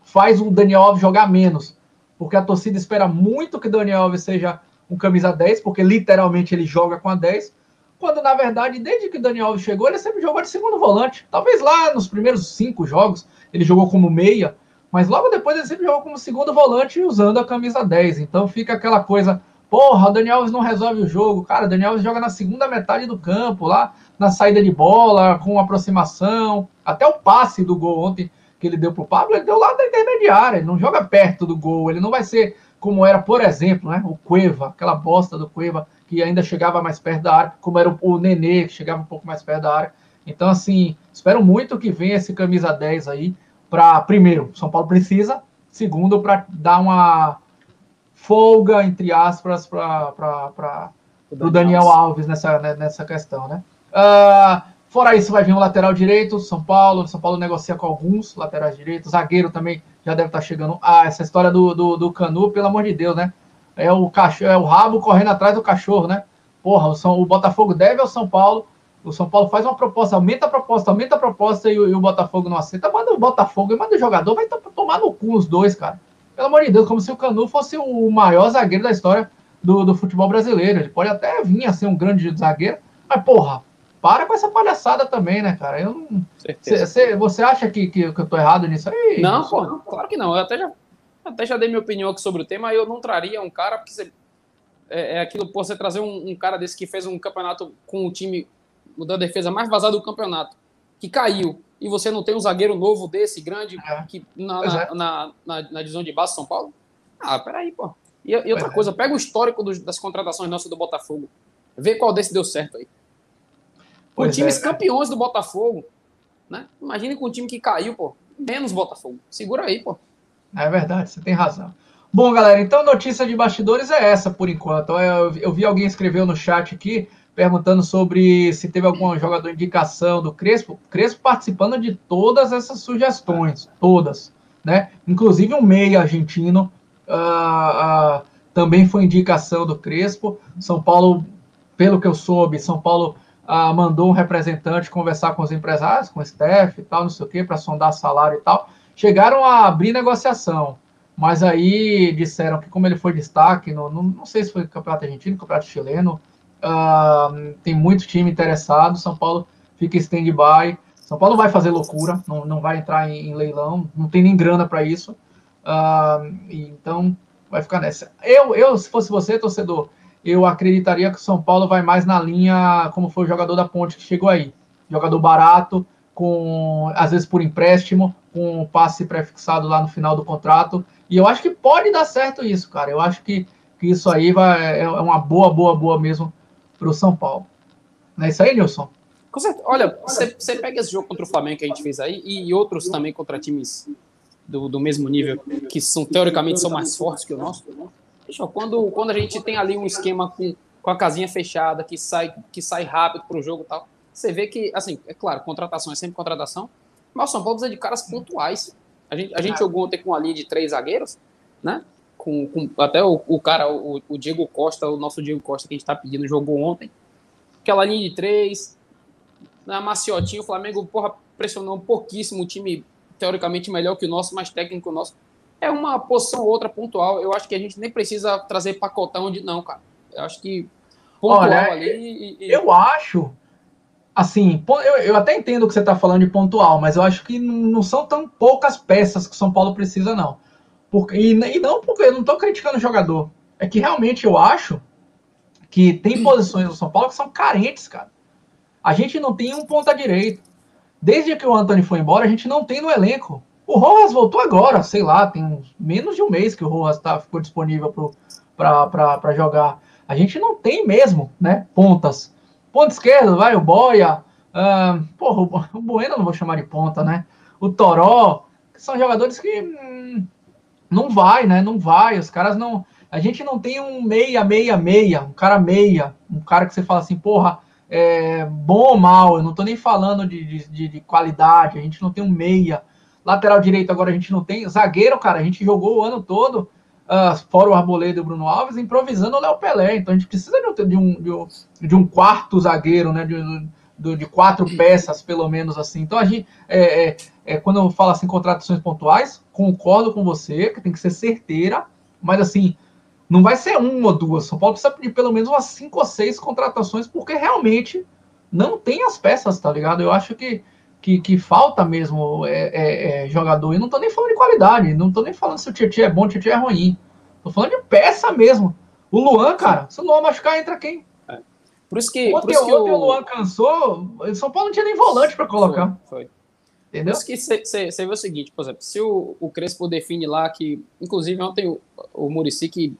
faz o Daniel Alves jogar menos, porque a torcida espera muito que Daniel Alves seja um camisa 10, porque literalmente ele joga com a 10, quando na verdade, desde que Daniel Alves chegou, ele sempre jogou de segundo volante. Talvez lá nos primeiros cinco jogos ele jogou como meia, mas logo depois ele sempre jogou como segundo volante usando a camisa 10. Então fica aquela coisa Porra, o Daniel Alves não resolve o jogo. Cara, o Daniel Alves joga na segunda metade do campo, lá na saída de bola, com aproximação. Até o passe do gol ontem que ele deu pro Pablo, ele deu lá da intermediária. Ele não joga perto do gol. Ele não vai ser como era, por exemplo, né, o Cueva, aquela bosta do Cueva, que ainda chegava mais perto da área, como era o Nenê, que chegava um pouco mais perto da área. Então, assim, espero muito que venha esse camisa 10 aí para, primeiro, São Paulo precisa, segundo, para dar uma folga, entre aspas, para o Daniel Alves nessa, né, nessa questão, né? Uh, fora isso, vai vir o lateral direito, São Paulo. São Paulo negocia com alguns laterais direitos. Zagueiro também já deve estar tá chegando. Ah, essa história do, do, do Canu, pelo amor de Deus, né? É o, cachorro, é o rabo correndo atrás do cachorro, né? Porra, o, São, o Botafogo deve ao São Paulo. O São Paulo faz uma proposta, aumenta a proposta, aumenta a proposta e, e o Botafogo não aceita. Manda o Botafogo e manda o jogador, vai tomar no cu os dois, cara. Pelo amor de Deus, como se o Canu fosse o maior zagueiro da história do, do futebol brasileiro. Ele pode até vir a ser um grande zagueiro, mas, porra, para com essa palhaçada também, né, cara? Eu não... cê, cê, você acha que, que, que, eu tô errado nisso aí? Não, pô, não, claro que não. Eu até já, até já dei minha opinião aqui sobre o tema, eu não traria um cara, porque você, é, é, aquilo, pô, você trazer um, um, cara desse que fez um campeonato com o time da defesa mais vazado do campeonato, que caiu, e você não tem um zagueiro novo desse, grande, é. que na, na, é. na, na, na, divisão de base de São Paulo? Ah, peraí, pô. E, e outra é. coisa, pega o histórico dos, das contratações nossas do Botafogo. Vê qual desse deu certo aí. Com pois times é. campeões do Botafogo, né? Imagine com um time que caiu, pô. Menos Botafogo. Segura aí, pô. É verdade, você tem razão. Bom, galera, então notícia de bastidores é essa por enquanto. Eu, eu vi alguém escreveu no chat aqui perguntando sobre se teve algum jogador indicação do Crespo. Crespo participando de todas essas sugestões, todas, né? Inclusive um meia argentino uh, uh, também foi indicação do Crespo. São Paulo, pelo que eu soube, São Paulo uh, mandou um representante conversar com os empresários, com o staff e tal, não sei o quê, para sondar salário e tal. Chegaram a abrir negociação, mas aí disseram que como ele foi destaque, no, no não sei se foi campeonato argentino, campeonato chileno, Uh, tem muito time interessado. São Paulo fica em stand-by. São Paulo vai fazer loucura, não, não vai entrar em, em leilão, não tem nem grana para isso. Uh, então vai ficar nessa. Eu, eu, se fosse você, torcedor, eu acreditaria que o São Paulo vai mais na linha como foi o jogador da Ponte que chegou aí. Jogador barato, com às vezes por empréstimo, com passe prefixado lá no final do contrato. E eu acho que pode dar certo isso, cara. Eu acho que, que isso aí vai, é, é uma boa, boa, boa mesmo para o São Paulo. Não é isso aí, Nilson? Olha, você, pega esse jogo contra o Flamengo que a gente fez aí e outros também contra times do, do mesmo nível, que são teoricamente são mais fortes que o nosso. Quando, quando a gente tem ali um esquema com, com a casinha fechada, que sai, que sai rápido para o jogo e tal, você vê que, assim, é claro, contratação é sempre contratação, mas o São Paulo precisa de caras pontuais. A gente, a gente jogou ontem com a linha de três zagueiros, né? Com, com até o, o cara, o, o, Diego Costa, o nosso Diego Costa que a gente está pedindo, jogou ontem. Aquela linha de três, na Maciotinha, o Flamengo, porra, pressionou um pouquíssimo o time teoricamente melhor que o nosso, mais técnico que o nosso. É uma posição ou outra pontual. Eu acho que a gente nem precisa trazer pacotão de não, cara. Eu acho que pontual Olha, ali. E, e... Eu acho assim, eu, eu até entendo o que você está falando de pontual, mas eu acho que não são tão poucas peças que o São Paulo precisa, não. Porque, e, e não porque eu não estou criticando o jogador. É que realmente eu acho que tem posições no São Paulo que são carentes, cara. A gente não tem um ponta direito. Desde que o Anthony foi embora, a gente não tem no elenco. O Rojas voltou agora, sei lá, tem menos de um mês que o Rojas tá, ficou disponível para jogar. A gente não tem mesmo, né? Pontas. Ponta esquerda, vai o Boia. Uh, porra, o Bueno não vou chamar de ponta, né? O Toró, que são jogadores que hum, não vai, né? Não vai. Os caras não. A gente não tem um meia, meia, meia, um cara meia, um cara que você fala assim, porra, é bom ou mal. Eu não tô nem falando de, de, de qualidade. A gente não tem um meia. Lateral direito agora a gente não tem. Zagueiro, cara, a gente jogou o ano todo uh, fora o Arboleda e o Bruno Alves, improvisando o Léo Pelé. Então a gente precisa de um, de um, de um, quarto zagueiro, né? De, de, de, quatro peças, pelo menos assim. Então a gente, é, é, é, quando eu falo assim, contratações pontuais, concordo com você, que tem que ser certeira, mas assim, não vai ser uma ou duas. São Paulo precisa pedir pelo menos umas cinco ou seis contratações, porque realmente não tem as peças, tá ligado? Eu acho que, que, que falta mesmo é, é, é, jogador. E não tô nem falando de qualidade, não tô nem falando se o Tietchan é bom, o Tietchan é ruim. Tô falando de peça mesmo. O Luan, cara, se o Luan machucar, entra quem? Por isso que. Ontem, por isso que ontem o... o Luan cansou, o São Paulo não tinha nem volante para colocar. Foi. foi. Entendeu? Por isso que você vê o seguinte, por exemplo, se o, o Crespo define lá que. Inclusive, ontem o, o Murici que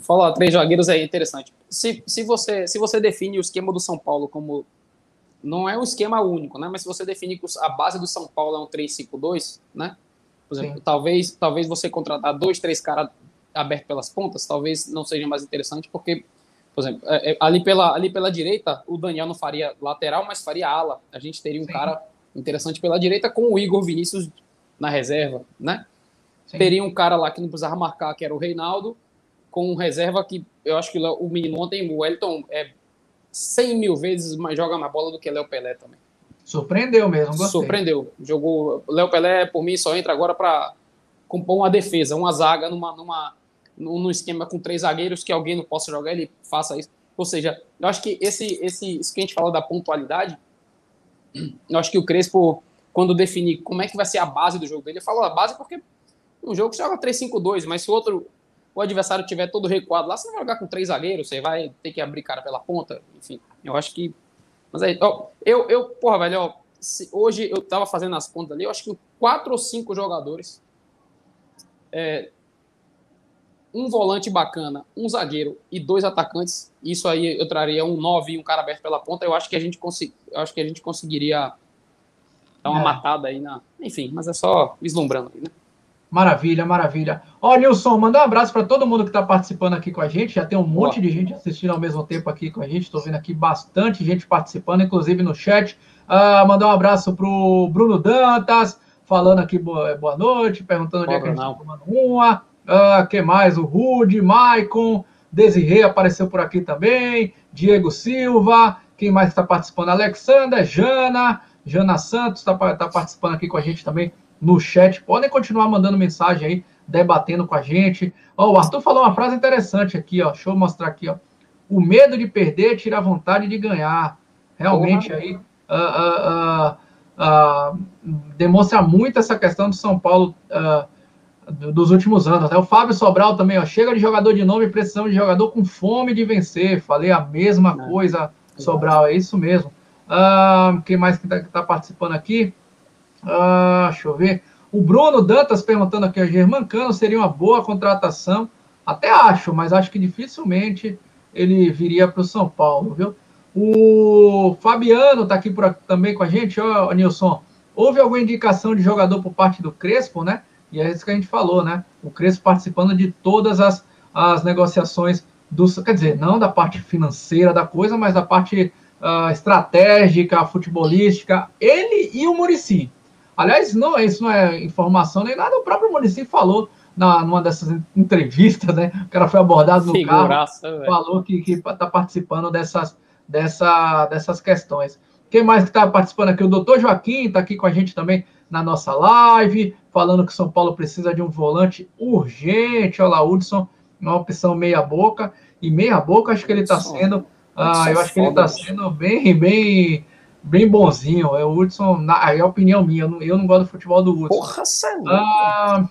falar três zagueiros é interessante. Se, se, você, se você define o esquema do São Paulo como. Não é um esquema único, né? Mas se você define que a base do São Paulo é um 3-5-2, né? Por exemplo, talvez, talvez você contratar dois, três caras abertos pelas pontas, talvez não seja mais interessante, porque, por exemplo, é, é, ali pela, ali pela direita, o Daniel não faria lateral, mas faria ala. A gente teria um Sim. cara interessante pela direita com o Igor Vinícius na reserva, né? Sim. Teria um cara lá que não precisava marcar, que era o Reinaldo, com um reserva que eu acho que o menino ontem, o Wellington, é 100 mil vezes mais joga mais bola do que Léo Pelé também. Surpreendeu mesmo, gostei. Surpreendeu. Jogou. Léo Pelé, por mim, só entra agora para compor uma defesa, uma zaga numa, numa, num esquema com três zagueiros que alguém não possa jogar, ele faça isso. Ou seja, eu acho que esse, esse, isso que a gente fala da pontualidade, eu acho que o Crespo, quando definir como é que vai ser a base do jogo dele, eu falo a base porque um jogo que joga 3-5-2, mas se o outro o adversário tiver todo recuado lá, você vai jogar com três zagueiros, você vai ter que abrir cara pela ponta, enfim. Eu acho que. Mas aí, ó, eu, eu, porra, velho, ó, se, hoje eu tava fazendo as contas ali, eu acho que quatro ou cinco jogadores, é, um volante bacana, um zagueiro e dois atacantes, isso aí eu traria um nove e um cara aberto pela ponta, eu acho que a gente, consegui, eu acho que a gente conseguiria dar uma é. matada aí na. Enfim, mas é só vislumbrando aí, né? Maravilha, maravilha. Ó, Nilson, manda um abraço para todo mundo que está participando aqui com a gente. Já tem um monte de gente assistindo ao mesmo tempo aqui com a gente. Estou vendo aqui bastante gente participando, inclusive no chat. Uh, mandar um abraço para o Bruno Dantas, falando aqui boa, boa noite, perguntando onde é que a gente está tomando uma. Uh, que mais? O Rude, Maicon, Desirê apareceu por aqui também. Diego Silva. Quem mais está participando? Alexandra, Jana. Jana Santos está tá participando aqui com a gente também no chat. Podem continuar mandando mensagem aí, debatendo com a gente. Ó, o Arthur falou uma frase interessante aqui, ó. Deixa eu mostrar aqui, ó. O medo de perder tira a vontade de ganhar. Realmente Porra. aí uh, uh, demonstra muito essa questão do São Paulo dos últimos anos. Né? O Fábio Sobral também, ó. Chega de jogador de nome, precisamos de jogador com fome de vencer. Falei a mesma é. coisa, Sobral, é isso mesmo. quem mais que está tá participando aqui? Ah, deixa eu ver. O Bruno Dantas perguntando aqui, a Germancano seria uma boa contratação. Até acho, mas acho que dificilmente ele viria para o São Paulo, viu? O Fabiano está aqui por também com a gente, ó, Nilson. Houve alguma indicação de jogador por parte do Crespo, né? E é isso que a gente falou, né? O Crespo participando de todas as, as negociações do, quer dizer, não da parte financeira da coisa, mas da parte uh, estratégica, futebolística. Ele e o Murici. Aliás, não, isso não é informação nem nada, o próprio município falou na, numa dessas entrevistas, né? O cara foi abordado no Figuraça, carro, véio. falou que está participando dessas, dessa, dessas questões. Quem mais que está participando aqui? O doutor Joaquim está aqui com a gente também na nossa live, falando que São Paulo precisa de um volante urgente. Olha lá, Hudson, uma opção meia boca. E meia boca, acho que ele está sendo. Ah, eu acho que ele está sendo bem, bem bem bonzinho. É o Hudson, na, é a opinião minha, eu não, eu não gosto do futebol do Hudson. Porra, sério. Ah,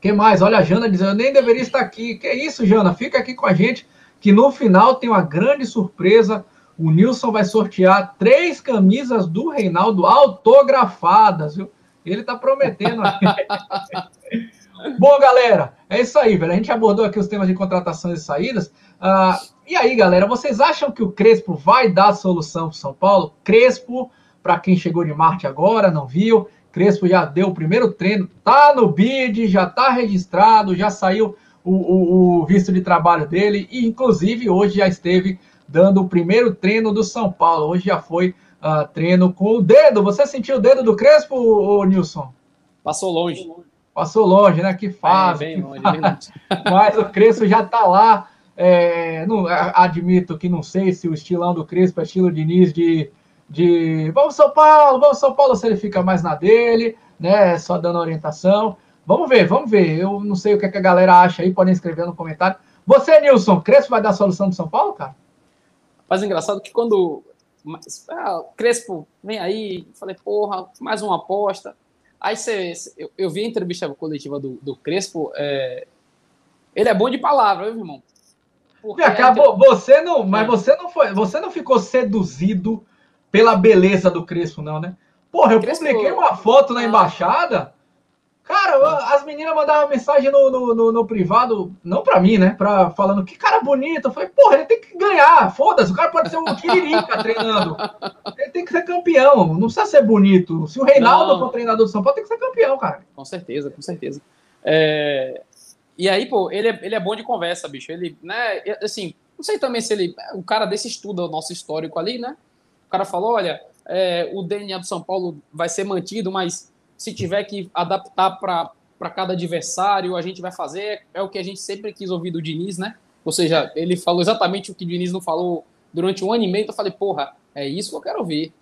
que mais? Olha a Jana dizendo, eu nem deveria estar aqui. Que é isso, Jana? Fica aqui com a gente, que no final tem uma grande surpresa. O Nilson vai sortear três camisas do Reinaldo autografadas, viu? Ele tá prometendo. Bom, galera, é isso aí, velho. A gente abordou aqui os temas de contratações e saídas. Uh, e aí, galera, vocês acham que o Crespo vai dar solução para São Paulo? Crespo, para quem chegou de Marte agora, não viu, Crespo já deu o primeiro treino, tá no BID, já tá registrado, já saiu o, o, o visto de trabalho dele, e inclusive hoje já esteve dando o primeiro treino do São Paulo. Hoje já foi uh, treino com o dedo. Você sentiu o dedo do Crespo, ô, Nilson? Passou longe. Passou longe, né? Que fase. É, longe. Mas o Crespo já está lá. É, não, admito que não sei se o estilão do Crespo é estilo Diniz de, de vamos São Paulo, vamos São Paulo, se ele fica mais na dele, né? Só dando orientação. Vamos ver, vamos ver. Eu não sei o que, é que a galera acha aí, podem escrever no comentário. Você, Nilson, Crespo vai dar a solução do São Paulo, cara? Mas é engraçado que quando ah, Crespo vem aí, falei, porra, mais uma aposta. Aí você, eu, eu vi a entrevista coletiva do, do Crespo, é, ele é bom de palavra, viu, irmão? Porque acabou, você não, mas é. você não foi, você não ficou seduzido pela beleza do Crespo, não, né? Porra, eu Crespo... publiquei uma foto na embaixada. Cara, as meninas mandavam mensagem no, no, no, no privado, não pra mim, né? Pra, falando que cara bonito. Eu falei, porra, ele tem que ganhar, foda-se, o cara pode ser um tiririca treinando. Ele tem que ser campeão, não precisa ser bonito. Se o Reinaldo for treinador do São Paulo, tem que ser campeão, cara. Com certeza, com certeza. É... E aí, pô, ele é, ele é bom de conversa, bicho. Ele, né, assim, não sei também se ele. O cara desse estuda o nosso histórico ali, né? O cara falou: olha, é, o DNA do São Paulo vai ser mantido, mas se tiver que adaptar para cada adversário, a gente vai fazer. É o que a gente sempre quis ouvir do Diniz, né? Ou seja, ele falou exatamente o que o Diniz não falou durante um ano e meio. Então eu falei, porra, é isso que eu quero ouvir.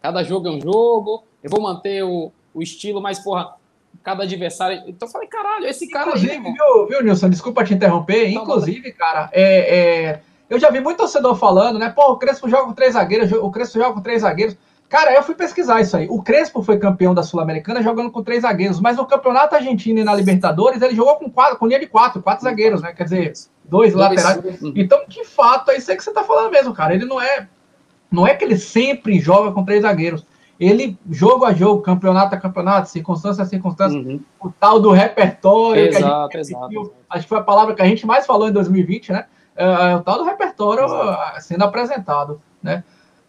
Cada jogo é um jogo, eu vou manter o, o estilo, mas, porra, cada adversário. Então eu falei, caralho, esse cara. Inclusive, aí, viu, viu, Nilson? Desculpa te interromper. Tá inclusive, cara, é, é, eu já vi muito torcedor falando, né? Pô, o Crespo joga com três zagueiros, o Crespo joga com três zagueiros. Cara, eu fui pesquisar isso aí. O Crespo foi campeão da Sul-Americana jogando com três zagueiros, mas no Campeonato Argentino e na Libertadores ele jogou com quatro, com linha de quatro, quatro zagueiros, né? Quer dizer, dois, dois laterais. Então, de fato, é isso aí que você tá falando mesmo, cara. Ele não é. Não é que ele sempre joga com três zagueiros. Ele, jogo a jogo, campeonato a campeonato, circunstância a circunstância, uhum. o tal do repertório. Exato, que a gente exato. Acho que foi a palavra que a gente mais falou em 2020, né? É, é, o tal do repertório exato. sendo apresentado, né?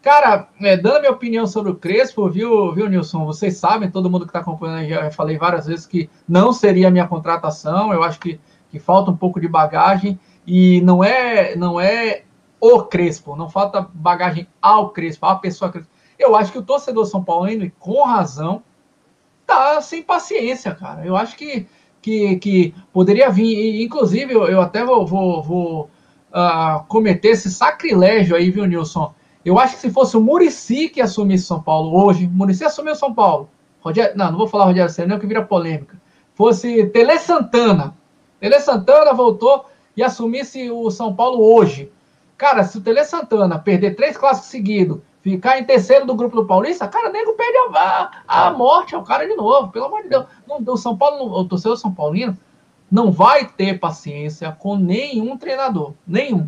Cara, é, dando a minha opinião sobre o Crespo, viu, viu, Nilson? Vocês sabem, todo mundo que está acompanhando, já falei várias vezes que não seria a minha contratação. Eu acho que, que falta um pouco de bagagem e não é não é o Crespo, não falta bagagem ao Crespo, a pessoa Crespo. Eu acho que o torcedor São Paulino, com razão, tá sem paciência, cara. Eu acho que, que, que poderia vir, inclusive, eu, eu até vou, vou, vou uh, cometer esse sacrilégio aí, viu, Nilson? Eu acho que se fosse o Murici que assumisse São Paulo hoje, Murici assumiu São Paulo. Rogério, não, não vou falar Rogério Senna, que vira polêmica. Fosse Tele Santana. Tele Santana voltou e assumisse o São Paulo hoje. Cara, se o Tele Santana perder três clássicos seguidos, ficar em terceiro do grupo do Paulista, cara, nego perde a, a, morte ao cara de novo, pelo amor de Deus. Não, o São Paulo, o torcedor São Paulino, não vai ter paciência com nenhum treinador, nenhum.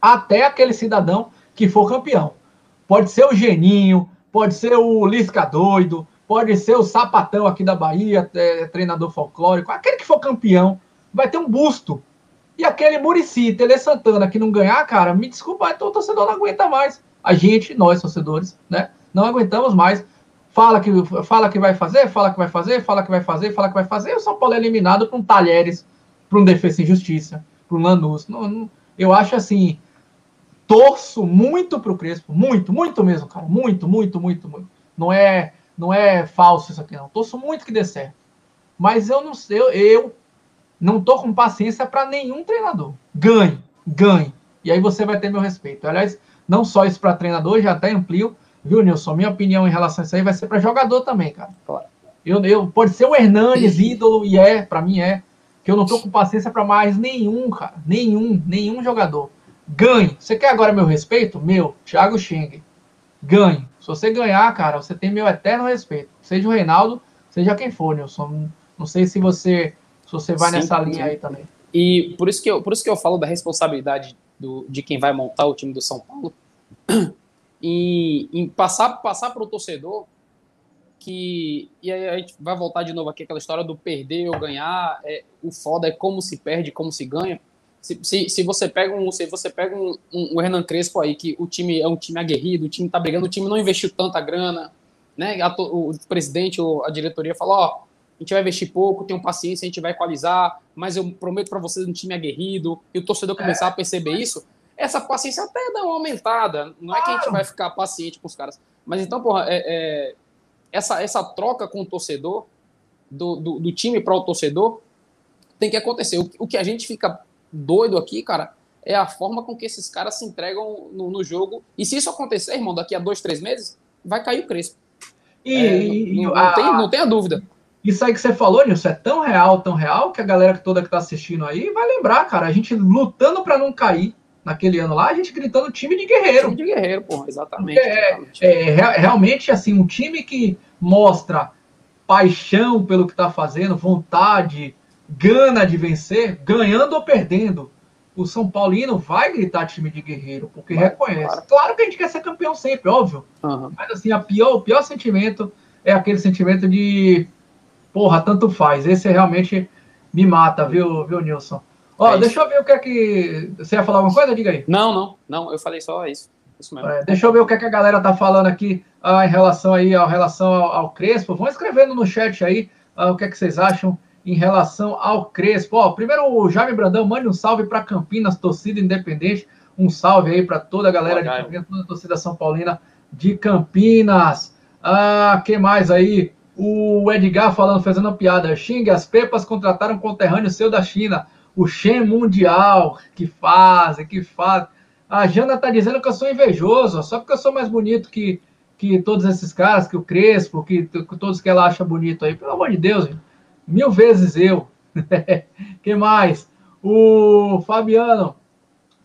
Até aquele cidadão que for campeão. Pode ser o Geninho, pode ser o Lisca doido, pode ser o Sapatão aqui da Bahia, é, treinador folclórico, aquele que for campeão, vai ter um busto. E aquele Murici, Tele Santana, que não ganhar, cara, me desculpa, então o torcedor não aguenta mais. A gente, nós, torcedores, né? Não aguentamos mais. Fala que, fala que vai fazer, fala que vai fazer, fala que vai fazer, fala que vai fazer. E o São Paulo é eliminado para um Talheres, para um Defesa e Justiça, para um Lanús. Não, não, eu acho assim, torço muito pro Crespo, muito, muito mesmo, cara, muito, muito, muito, muito. Não é, não é falso isso aqui não. Torço muito que dê certo. Mas eu não sei, eu, eu não tô com paciência para nenhum treinador. Ganhe, ganhe. E aí você vai ter meu respeito. Aliás, não só isso para treinador, já até amplio, viu, Nilson? Minha opinião em relação a isso aí vai ser para jogador também, cara. Claro. Eu, eu, pode ser o Hernanes, ídolo, e é, para mim é, que eu não tô com paciência para mais nenhum, cara. Nenhum, nenhum jogador. Ganhe. Você quer agora meu respeito? Meu, Thiago Xing. Ganhe. Se você ganhar, cara, você tem meu eterno respeito. Seja o Reinaldo, seja quem for, Nilson. Não sei se você, se você vai sim, nessa linha sim. aí também. E por isso que eu, por isso que eu falo da responsabilidade do, de quem vai montar o time do São Paulo e em passar passar para o torcedor que e aí a gente vai voltar de novo aqui aquela história do perder ou ganhar é, o foda é como se perde como se ganha se, se, se, você pega um se você pega um, um, um, Hernan Crespo aí que o time é um time aguerrido, o time tá brigando, o time não investiu tanta grana, né? A, o, presidente ou a diretoria falou, ó, a gente vai investir pouco, tenham paciência, a gente vai equalizar, mas eu prometo para vocês um time aguerrido, e o torcedor começar é. a perceber isso, essa paciência até dá uma aumentada. Não é que a gente vai ficar paciente com os caras. Mas então, porra, é, é, essa, essa troca com o torcedor do, do, do time para o torcedor, tem que acontecer. O, o, que a gente fica doido aqui, cara, é a forma com que esses caras se entregam no, no jogo. E se isso acontecer, irmão, daqui a dois, três meses, vai cair o Crespo. E, é, não, não, a, tem, não dúvida. Isso aí que você falou, Nilson, é tão real, tão real, que a galera toda que tá assistindo aí vai lembrar, cara. A gente lutando para não cair naquele ano lá, a gente gritando time de guerreiro. Time de guerreiro, pô, exatamente. É, é, é, realmente, assim, um time que mostra paixão pelo que tá fazendo, vontade, gana de vencer, ganhando ou perdendo. O São Paulino vai gritar time de guerreiro, porque vai, reconhece. Claro. claro. que a gente quer ser campeão sempre, óbvio. Uhum. Mas assim, a pior, o pior sentimento é aquele sentimento de porra, tanto faz. Esse realmente me mata, viu, viu, Nilson? Ó, é deixa eu ver o que é que. Você ia falar alguma coisa? Diga aí. Não, não, não, eu falei só isso. isso mesmo. É, deixa eu ver o que é que a galera tá falando aqui ah, em relação aí, ao relação ao, ao, Crespo. Vão escrevendo no chat aí ah, o que é que vocês acham em relação ao Crespo. Ó, primeiro o Jaime Brandão, mande um salve para Campinas, torcida independente. Um salve aí para toda a galera Boa, de Campinas, toda a torcida São Paulina de Campinas. Ah, que mais aí? O Edgar falando, fazendo uma piada. Xing, as Pepas contrataram um conterrâneo seu da China, o Shen Mundial. Que fazem, que fazem. A Jana tá dizendo que eu sou invejoso, só porque eu sou mais bonito que, que todos esses caras, que o Crespo, que, que todos que ela acha bonito aí. Pelo amor de Deus, mil vezes eu. que mais? O Fabiano,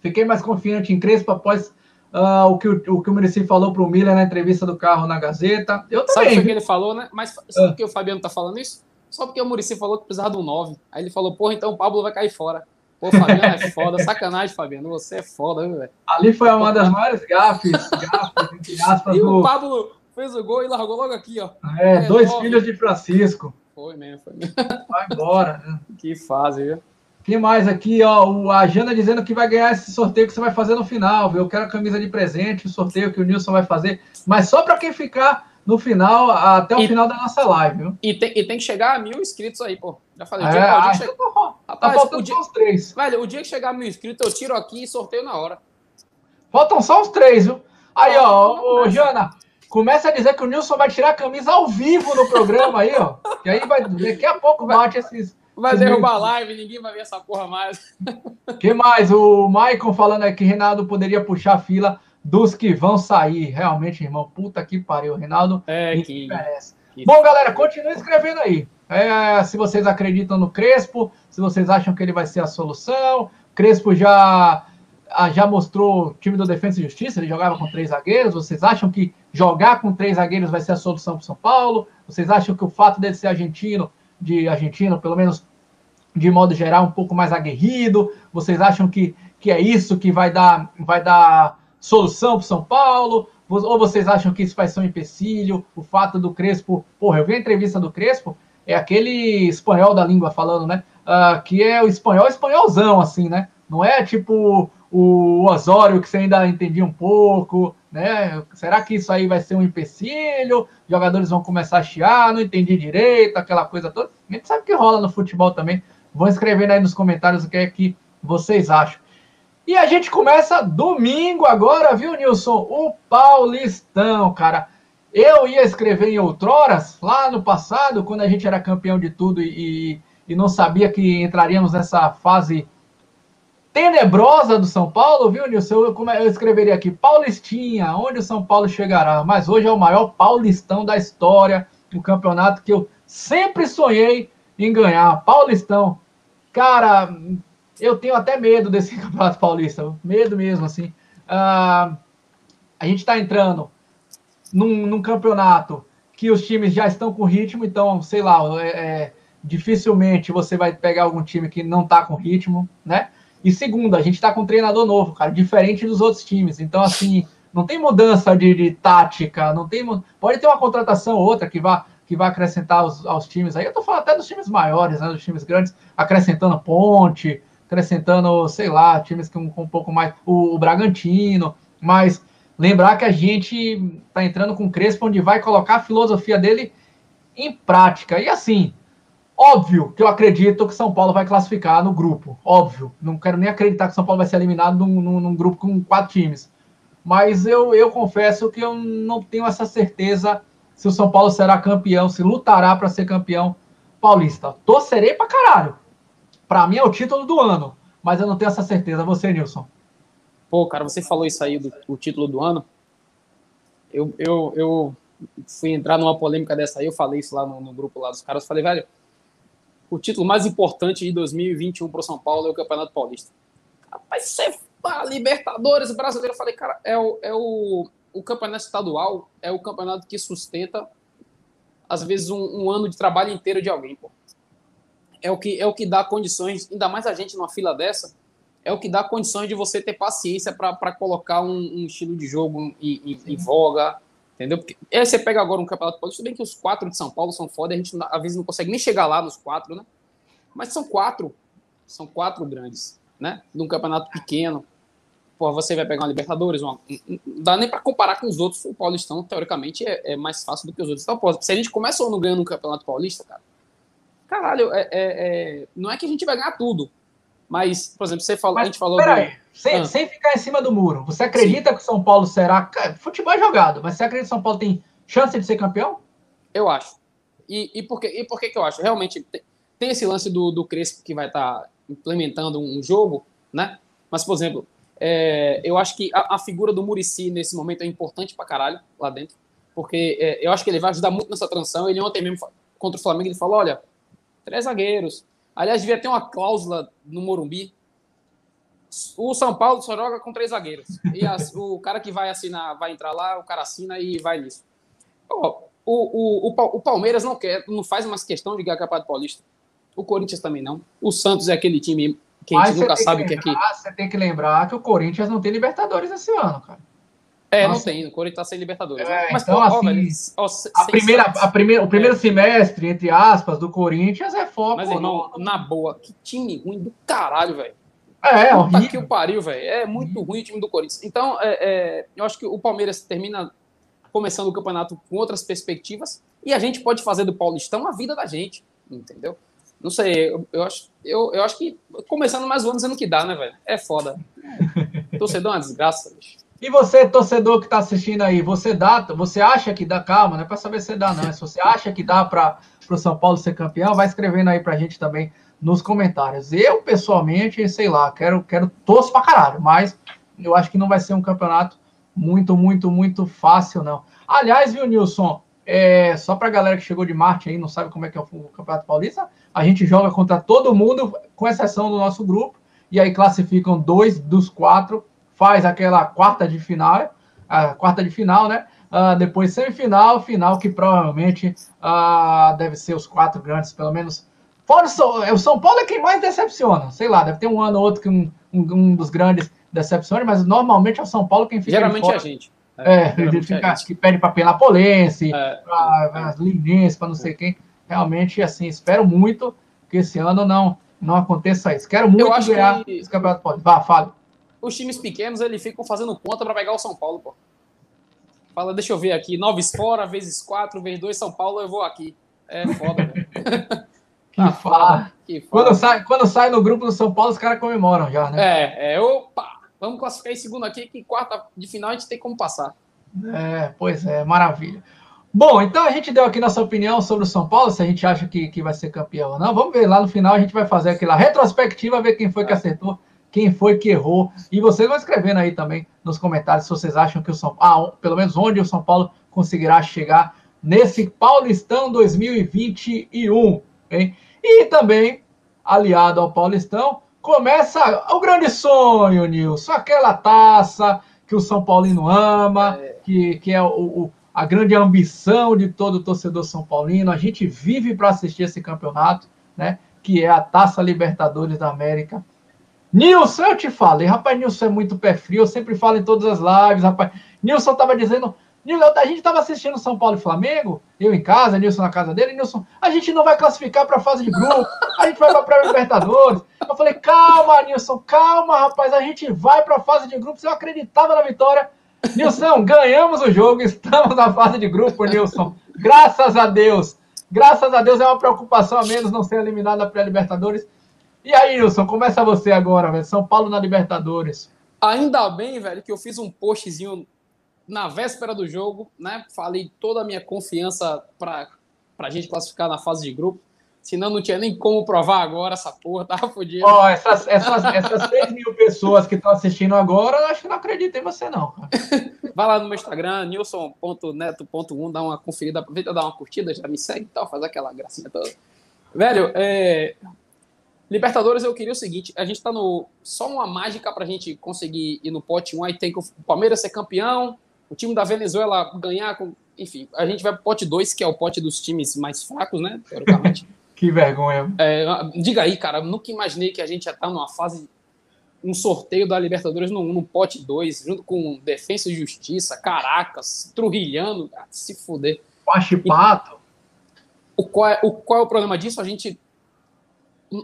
fiquei mais confiante em Crespo após Uh, o, que o, o que o Muricy falou para o Miller na entrevista do carro na Gazeta. Eu também. Sabe o que ele falou, né? Mas sabe ah. por que o Fabiano tá falando isso? Só porque o Muricy falou que precisava de um 9. Aí ele falou, porra, então o Pablo vai cair fora. Pô, Fabiano é foda, sacanagem, Fabiano. Você é foda, velho? Ali foi uma das maiores gafes, gafes entre aspas. E do... o Pablo fez o gol e largou logo aqui, ó. É, é dois filhos de Francisco. Foi mesmo, foi mesmo. Vai embora, né? Que fase, viu? que mais aqui, ó? A Jana dizendo que vai ganhar esse sorteio que você vai fazer no final, viu? Eu quero a camisa de presente, o sorteio que o Nilson vai fazer, mas só para quem ficar no final, até o e, final da nossa live, viu? E tem, e tem que chegar a mil inscritos aí, pô. Já falei. É, dia, ah, dia tá, Rapaz, tá faltando dia, só uns três. Velho, o dia que chegar a mil inscritos, eu tiro aqui e sorteio na hora. Faltam só uns três, viu? Aí, ó, ô, Jana, começa a dizer que o Nilson vai tirar a camisa ao vivo no programa aí, ó. Que aí vai, daqui a pouco bate esses Vai derrubar a live, ninguém vai ver essa porra mais. que mais? O Maicon falando aqui, Reinaldo poderia puxar a fila dos que vão sair. Realmente, irmão, puta que pariu. Reinaldo é que... que... Bom, galera, continue escrevendo aí. É, se vocês acreditam no Crespo, se vocês acham que ele vai ser a solução. Crespo já, já mostrou o time do Defesa e Justiça, ele jogava com três zagueiros. Vocês acham que jogar com três zagueiros vai ser a solução para o São Paulo? Vocês acham que o fato dele ser argentino de argentino, pelo menos de modo geral, um pouco mais aguerrido? Vocês acham que, que é isso que vai dar, vai dar solução para São Paulo? Ou vocês acham que isso vai ser um empecilho? O fato do Crespo. Porra, eu vi a entrevista do Crespo, é aquele espanhol da língua falando, né? Uh, que é o espanhol espanholzão, assim, né? Não é tipo o Osório, que você ainda entendia um pouco, né? Será que isso aí vai ser um empecilho? Jogadores vão começar a chiar, não entendi direito, aquela coisa toda. A gente sabe que rola no futebol também. Vão escrevendo aí nos comentários o que é que vocês acham. E a gente começa domingo agora, viu, Nilson? O Paulistão, cara. Eu ia escrever em outroras, lá no passado, quando a gente era campeão de tudo e, e não sabia que entraríamos nessa fase tenebrosa do São Paulo, viu, Nilson? Eu, como é, eu escreveria aqui, Paulistinha, onde o São Paulo chegará? Mas hoje é o maior paulistão da história, o campeonato que eu sempre sonhei em ganhar. Paulistão. Cara, eu tenho até medo desse campeonato paulista, medo mesmo, assim. Uh, a gente está entrando num, num, campeonato que os times já estão com ritmo, então, sei lá, é, é, dificilmente você vai pegar algum time que não está com ritmo, né? E segundo, a gente está com um treinador novo, cara, diferente dos outros times. Então, assim, não tem mudança de, de tática, não tem. Pode ter uma contratação ou outra que vá, que vá acrescentar aos, aos times. Aí eu tô falando até dos times maiores, né? Dos times grandes, acrescentando ponte, acrescentando, sei lá, times com, com um pouco mais. O, o Bragantino, mas lembrar que a gente tá entrando com o Crespo, onde vai colocar a filosofia dele em prática. E assim, Óbvio que eu acredito que São Paulo vai classificar no grupo. Óbvio. Não quero nem acreditar que São Paulo vai ser eliminado num, num, num, grupo com quatro times. Mas eu, eu confesso que eu não tenho essa certeza se o São Paulo será campeão, se lutará para ser campeão Paulista. Torcerei pra caralho. Pra mim é o título do ano, mas eu não tenho essa certeza. Você, Nilson? Pô, cara, você falou isso aí do, do título do ano. Eu, eu, eu fui entrar numa polêmica dessa aí, eu falei isso lá no, no grupo lá dos caras. Falei, velho, o título mais importante de 2021 para o São Paulo é o Campeonato Paulista. Rapaz, você a Libertadores brasileiro, eu falei, cara, é o, é o, o campeonato estadual, é o campeonato que sustenta, às vezes, um, um, ano de trabalho inteiro de alguém, pô. É o, que, é o que dá condições, ainda mais a gente numa fila dessa, é o que dá condições de você ter paciência para colocar um, um, estilo de jogo em, em, em voga, entendeu? Porque aí você pega agora um campeonato paulista, bem que os quatro de São Paulo são foda, a gente às vezes não consegue nem chegar lá nos quatro, né? Mas são quatro, são quatro grandes, né? Num campeonato pequeno, Pô, você vai pegar uma Libertadores, uma, não dá nem para comparar com os outros. O Paulistão, teoricamente, é, é, mais fácil do que os outros. Então, pô, se a gente começa ou não ganhando um Campeonato Paulista, cara, caralho, é, é, é, não é que a gente vai ganhar tudo. Mas, por exemplo, você falou, mas, a gente falou. Peraí, do... sem, ah. sem ficar em cima do muro, você acredita Sim. que o São Paulo será. Futebol é jogado, mas você acredita que o São Paulo tem chance de ser campeão? Eu acho. E, e, por, que, e por que, que eu acho? Realmente, tem, tem esse lance do, do Crespo que vai estar tá implementando um jogo, né? Mas, por exemplo, é, eu acho que a, a, figura do Murici nesse momento é importante pra caralho lá dentro, porque é, eu acho que ele vai ajudar muito nessa transição. Ele ontem mesmo contra o Flamengo ele falou: olha, três zagueiros. Aliás, devia ter uma cláusula no Morumbi. O São Paulo só joga com três zagueiros. E as, o cara que vai assinar, vai entrar lá, o cara assina e vai nisso. o, o, o, o Palmeiras não quer, não faz mais questão de ganhar Campeonato Paulista. O Corinthians também não. O Santos é aquele time que a gente nunca sabe o que é que. Você tem que lembrar que o Corinthians não tem Libertadores esse ano, cara. É, Nossa. não tem. O Corinthians tá sem Libertadores. É, Mas, então, pô, assim, ó, velho, ó, a primeira, a primeira, o primeiro é. semestre, entre aspas, do Corinthians é foco. Mas, irmão, no... na boa, que time ruim do caralho, velho. É, é horrível. que o pariu, velho. É muito ruim o time do Corinthians. Então, é, é, eu acho que o Palmeiras termina começando o campeonato com outras perspectivas e a gente pode fazer do Paulistão a vida da gente, entendeu? Não sei, eu, eu, acho, eu, eu acho que começando mais um ano dizendo que dá, né, velho? É foda. Torcedor é uma desgraça, bicho. E você, torcedor que está assistindo aí, você dá, você acha que dá, calma, não é para saber se dá, não. Se você acha que dá para o São Paulo ser campeão, vai escrevendo aí para a gente também nos comentários. Eu, pessoalmente, sei lá, quero, quero torço para caralho, mas eu acho que não vai ser um campeonato muito, muito, muito fácil, não. Aliás, viu, Nilson? É, só para a galera que chegou de Marte aí, não sabe como é que é o Campeonato Paulista, a gente joga contra todo mundo, com exceção do nosso grupo, e aí classificam dois dos quatro, faz aquela quarta de final, a quarta de final, né? Uh, depois semifinal, final, que provavelmente uh, deve ser os quatro grandes, pelo menos. Fora o São, é, o São Paulo é quem mais decepciona, sei lá, deve ter um ano ou outro que um, um, dos grandes decepciona, mas normalmente é o São Paulo quem fica. Geralmente é a gente. É, é ele fica, é que pede para Penapolense, é, para é, Linense, para não sei quem. Realmente, assim, espero muito que esse ano não, não aconteça isso. Quero muito ganhar que... esse campeonato pode. Vá, fale. Os times pequenos, eles ficam fazendo conta para pegar o São Paulo, pô. Fala, deixa eu ver aqui, nove fora, vezes quatro, vezes dois, São Paulo, eu vou aqui. É foda, velho. que, ah, foda. que foda. Quando sai, quando sai no grupo do São Paulo, os caras comemoram já, né? É, é, opa! Vamos classificar em segundo aqui, que quarta de final a gente tem como passar. É, pois é, maravilha. Bom, então a gente deu aqui nossa opinião sobre o São Paulo, se a gente acha que, que vai ser campeão ou não. Vamos ver lá no final, a gente vai fazer aquela retrospectiva, ver quem foi que acertou, quem foi que errou. E vocês vão escrevendo aí também nos comentários se vocês acham que o São Paulo, ah, pelo menos onde o São Paulo conseguirá chegar nesse Paulistão 2021. Hein? E também, aliado ao Paulistão, começa o grande sonho, Nilson, aquela taça que o São Paulino ama, é. Que, que é o, o, a grande ambição de todo torcedor São Paulino. A gente vive para assistir esse campeonato, né? Que é a Taça Libertadores da América. Nilson, eu te falei, rapaz, Nilson é muito pé frio, eu sempre falo em todas as lives, rapaz. Nilson estava dizendo a gente estava assistindo São Paulo e Flamengo, eu em casa, Nilson na casa dele, Nilson, a gente não vai classificar para a fase de grupo, a gente vai para a pré-libertadores. Eu falei, calma, Nilson, calma, rapaz, a gente vai para a fase de grupo. Eu acreditava na vitória. Nilson, ganhamos o jogo, estamos na fase de grupo, Nilson. Graças a Deus. Graças a Deus é uma preocupação a menos não ser eliminado na pré-libertadores. E aí, Nilson, começa você agora, velho. São Paulo na Libertadores. Ainda bem, velho, que eu fiz um postzinho na véspera do jogo, né? Falei toda a minha confiança para a gente classificar na fase de grupo. Senão não tinha nem como provar agora essa porra, tava fodido. Ó, essas, essas, essas 6 mil pessoas que estão assistindo agora, acho que não acreditam em você, não. Vai lá no meu Instagram, nilson.neto.1, dá uma conferida, aproveita dar uma curtida, já me segue e tal, faz aquela gracinha toda. Velho, é... Libertadores, eu queria o seguinte: a gente tá no. Só uma mágica pra gente conseguir ir no pote 1, aí tem que o Palmeiras ser campeão, o time da Venezuela ganhar com. Enfim, a gente vai pro pote 2, que é o pote dos times mais fracos, né? Teoricamente. Que vergonha. É, diga aí, cara, nunca imaginei que a gente já tá numa fase, um sorteio da Libertadores no, no pote 2, junto com Defesa e Justiça, Caracas, Trujilhano, cara, se fuder. Pachipato. O qual, é, o qual é o problema disso? A gente.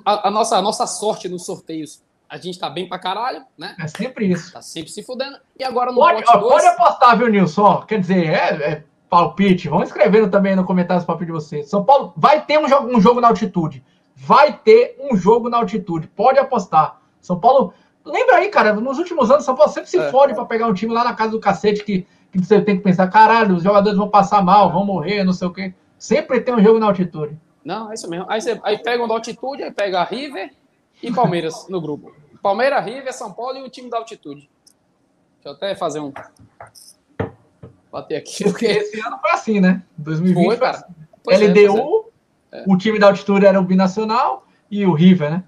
A, a, nossa, a nossa sorte nos sorteios. A gente tá bem pra caralho, né? É sempre isso. Tá sempre se fudendo. E agora no pode, pote ó, dois... pode apostar, viu, Nilson? Quer dizer, é, é palpite, vamos escrevendo também no comentário os palpites de vocês. São Paulo vai ter um jogo, um jogo na altitude. Vai ter um jogo na altitude. Pode apostar. São Paulo. Lembra aí, cara, nos últimos anos, São Paulo sempre se é. fode para pegar um time lá na casa do cacete que, que você tem que pensar, caralho, os jogadores vão passar mal, vão morrer, não sei o quê. Sempre tem um jogo na altitude. Não, é isso mesmo. Aí, você, aí pega um da altitude, aí pega River e Palmeiras no grupo. Palmeiras, River, São Paulo e o time da altitude. Deixa eu até fazer um bater aqui. Porque esse ano foi assim, né? 2020 foi, cara. Assim. LDU, é, é. o time da altitude era o Binacional e o River, né?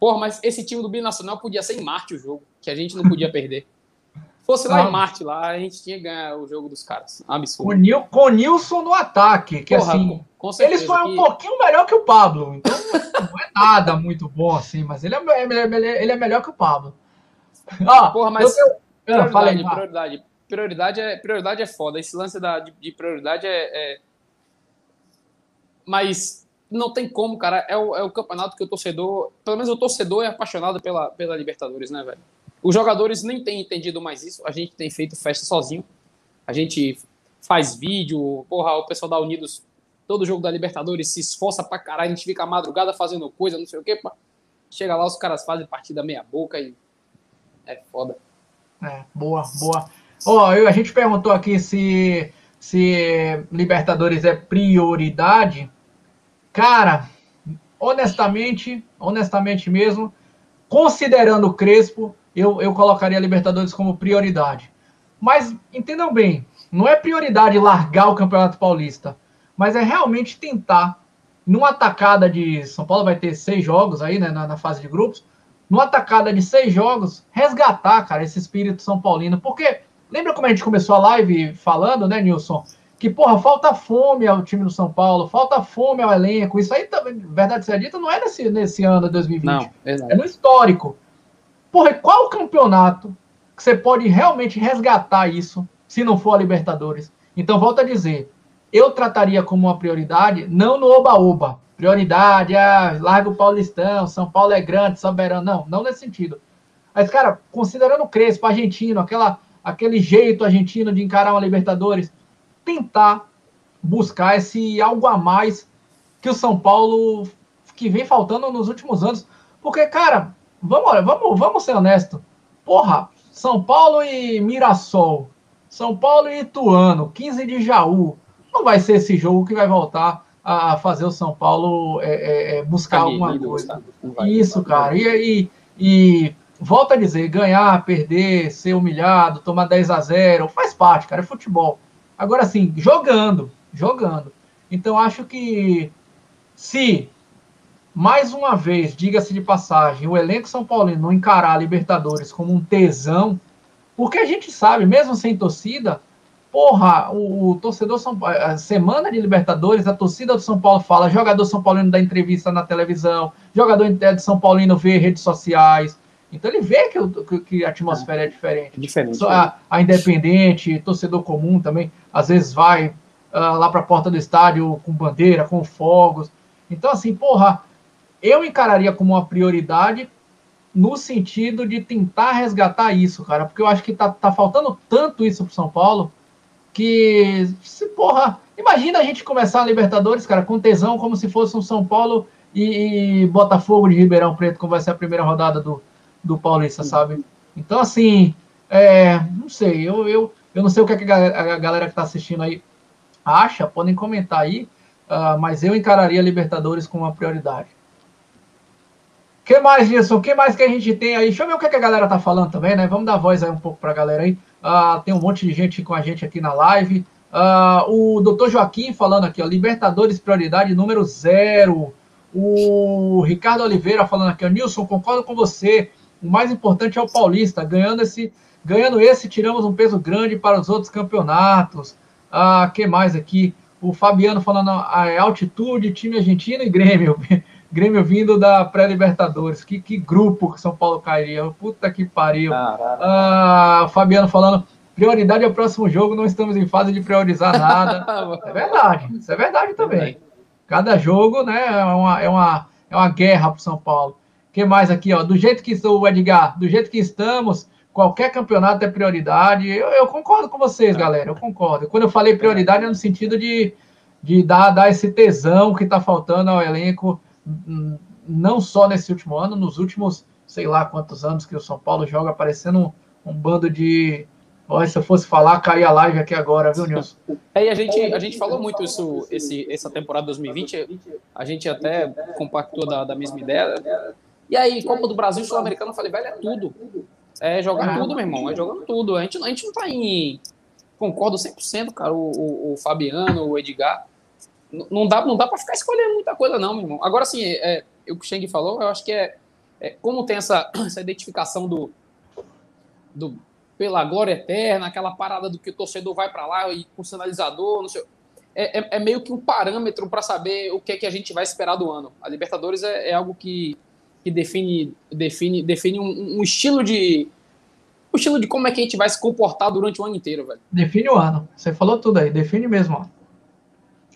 Porra, mas esse time do Binacional podia ser em Marte o jogo, que a gente não podia perder. Fosse lá em Marte, lá, a gente tinha que ganhar o jogo dos caras. Absurdo. Com, Nil, com o Nilson no ataque, que Porra, assim. Com, com eles foram um pouquinho melhor que o Pablo. Então é nada muito bom assim, mas ele é, ele é melhor que o Pablo. Ah, Porra, mas. Eu, eu, ah, prioridade, prioridade prioridade é, prioridade é foda. Esse lance da, de, de prioridade é, é, Mas não tem como, cara. É o, é o campeonato que o torcedor. Pelo menos o torcedor é apaixonado pela, pela Libertadores, né, velho? Os jogadores nem têm entendido mais isso. A gente tem feito festa sozinho. A gente faz vídeo. Porra, o pessoal da Unidos, todo jogo da Libertadores se esforça pra caralho. A gente fica a madrugada fazendo coisa, não sei o quê. Chega lá, os caras fazem partida meia-boca e. É foda. É, boa, boa. Ó, oh, a gente perguntou aqui se, se Libertadores é prioridade. Cara, honestamente, honestamente mesmo, considerando o Crespo, eu, eu colocaria Libertadores como prioridade. Mas entendam bem, não é prioridade largar o Campeonato Paulista, mas é realmente tentar, numa atacada de. São Paulo vai ter seis jogos aí, né, na, na fase de grupos, numa atacada de seis jogos, resgatar, cara, esse espírito São Paulino, porque Lembra como a gente começou a live falando, né, Nilson? Que, porra, falta fome ao time do São Paulo, falta fome ao elenco. Isso aí, verdade seja dita, não é nesse, nesse ano de 2020. Não, é no histórico. Porra, qual campeonato que você pode realmente resgatar isso se não for a Libertadores? Então, volto a dizer, eu trataria como uma prioridade, não no oba-oba. Prioridade, ah, larga o Paulistão, São Paulo é grande, soberano. Não, não nesse sentido. Mas, cara, considerando o Crespo, argentino, aquela aquele jeito argentino de encarar uma Libertadores, tentar buscar esse algo a mais que o São Paulo que vem faltando nos últimos anos. Porque, cara, vamos, vamos, vamos ser honesto. Porra, São Paulo e Mirassol, São Paulo e Ituano, 15 de Jaú. Não vai ser esse jogo que vai voltar a fazer o São Paulo é, é, é buscar alguma coisa. Isso, cara. E, e, e volto a dizer, ganhar, perder, ser humilhado, tomar 10 a 0, faz parte, cara, é futebol. Agora, assim, jogando, jogando. Então, acho que se, mais uma vez, diga-se de passagem, o elenco São Paulino não encarar a Libertadores como um tesão, porque a gente sabe, mesmo sem torcida, porra, o, o torcedor São Paulo, a semana de Libertadores, a torcida do São Paulo fala, jogador São Paulino dá entrevista na televisão, jogador de São Paulino vê redes sociais, então ele vê que, que a atmosfera é diferente. diferente Só a, a, independente, torcedor comum também, às vezes vai uh, lá para a porta do estádio com bandeira, com fogos. Então, assim, porra, eu encararia como uma prioridade no sentido de tentar resgatar isso, cara, porque eu acho que tá, tá faltando tanto isso pro São Paulo que, se porra, imagina a gente começar a Libertadores, cara, com tesão, como se fosse um São Paulo e, e Botafogo de Ribeirão Preto, como vai ser a primeira rodada do, do Paulista, sabe? Então, assim, é, não sei, eu, eu, eu não sei o que a galera que está assistindo aí acha, podem comentar aí. uh, mas eu encararia a Libertadores com uma prioridade. Que mais, Gilson? O que mais que a gente tem aí? Deixa eu ver o que, a galera tá falando também, né? Vamos dar voz aí um pouco para a galera aí. Uh, tem um monte de gente com a gente aqui na live. Uh, o doutor Joaquim falando aqui, ó, Libertadores prioridade número zero. O Ricardo Oliveira falando aqui, ó, Nilson, concordo com você. O mais importante é o Paulista. Ganhando esse, ganhando esse, tiramos um peso grande para os outros campeonatos. Ah, que mais aqui? O Fabiano falando a é altitude, time argentino e Grêmio. Grêmio vindo da pré-Libertadores. Que, que grupo que São Paulo cairia. Puta que pariu. Ah, Fabiano falando, prioridade é o próximo jogo, não estamos em fase de priorizar nada. é verdade, isso é verdade também. Cada jogo, né, é uma, é uma, é uma guerra para São Paulo. que mais aqui, ó? Do jeito que estou, Edgar, do jeito que estamos, qualquer campeonato é prioridade. Eu, eu concordo com vocês, galera, eu concordo. Quando eu falei prioridade é no sentido de, de dar, dar esse tesão que está faltando ao elenco não só nesse último ano, nos últimos, sei lá quantos anos que o São Paulo joga parecendo um, um bando de. Olha, se eu fosse falar, cair a live aqui agora, viu, Nilson? É, e a gente, a gente falou muito isso esse, essa temporada 2020, a gente até compactou da, da mesma ideia. E aí, Copa do Brasil Sul-Americano, eu falei, velho, é tudo. É jogar é. tudo, meu irmão, é jogando tudo. A gente, a gente não tá em. Concordo 100%, cara, o, o, o Fabiano, o Edgar não dá, não dá para ficar escolhendo muita coisa, não, meu irmão. Agora, sim, é, é, o que o Cheng falou, eu acho que é, é, como tem essa, essa identificação do, do pela glória eterna, aquela parada do que o torcedor vai para lá e com sinalizador, não sei. É, é, é meio que um parâmetro para saber o que é que a gente vai esperar do ano. A Libertadores é, é algo que, que define, define, define um, um estilo de um estilo de como é que a gente vai se comportar durante o ano inteiro, velho. Define o ano. Você falou tudo aí, define mesmo, ó.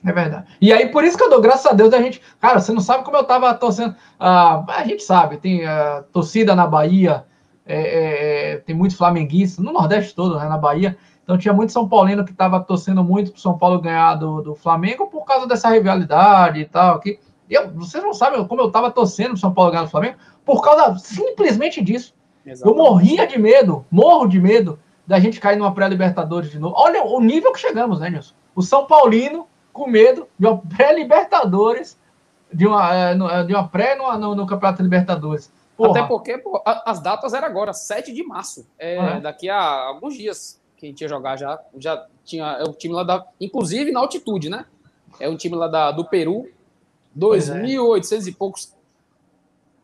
É verdade. E aí, por isso que eu dou graças a Deus a gente. Cara, você não sabe como eu tava torcendo. Ah, a gente sabe, tem a torcida na Bahia, é, é, é, tem muitos flamenguistas, no Nordeste todo, né, na Bahia. Então tinha muito São Paulino que estava torcendo muito para São Paulo ganhar do, do Flamengo por causa dessa rivalidade e tal. Que eu, vocês não sabem como eu estava torcendo para São Paulo ganhar do Flamengo por causa simplesmente disso. Exatamente. Eu morria de medo, morro de medo da gente cair numa pré-Libertadores de novo. Olha o nível que chegamos, né, Nilson? O São Paulino com medo de uma pré-Libertadores, de uma, é, é, de uma pré no, no, no Campeonato Libertadores. Porra. Até porque pô, as datas eram agora, 7 de março. É, ah, é. Daqui a alguns dias que a gente ia jogar já. Já tinha é o time lá da. Inclusive na altitude, né? É um time lá da, do Peru, 2.800 é. e poucos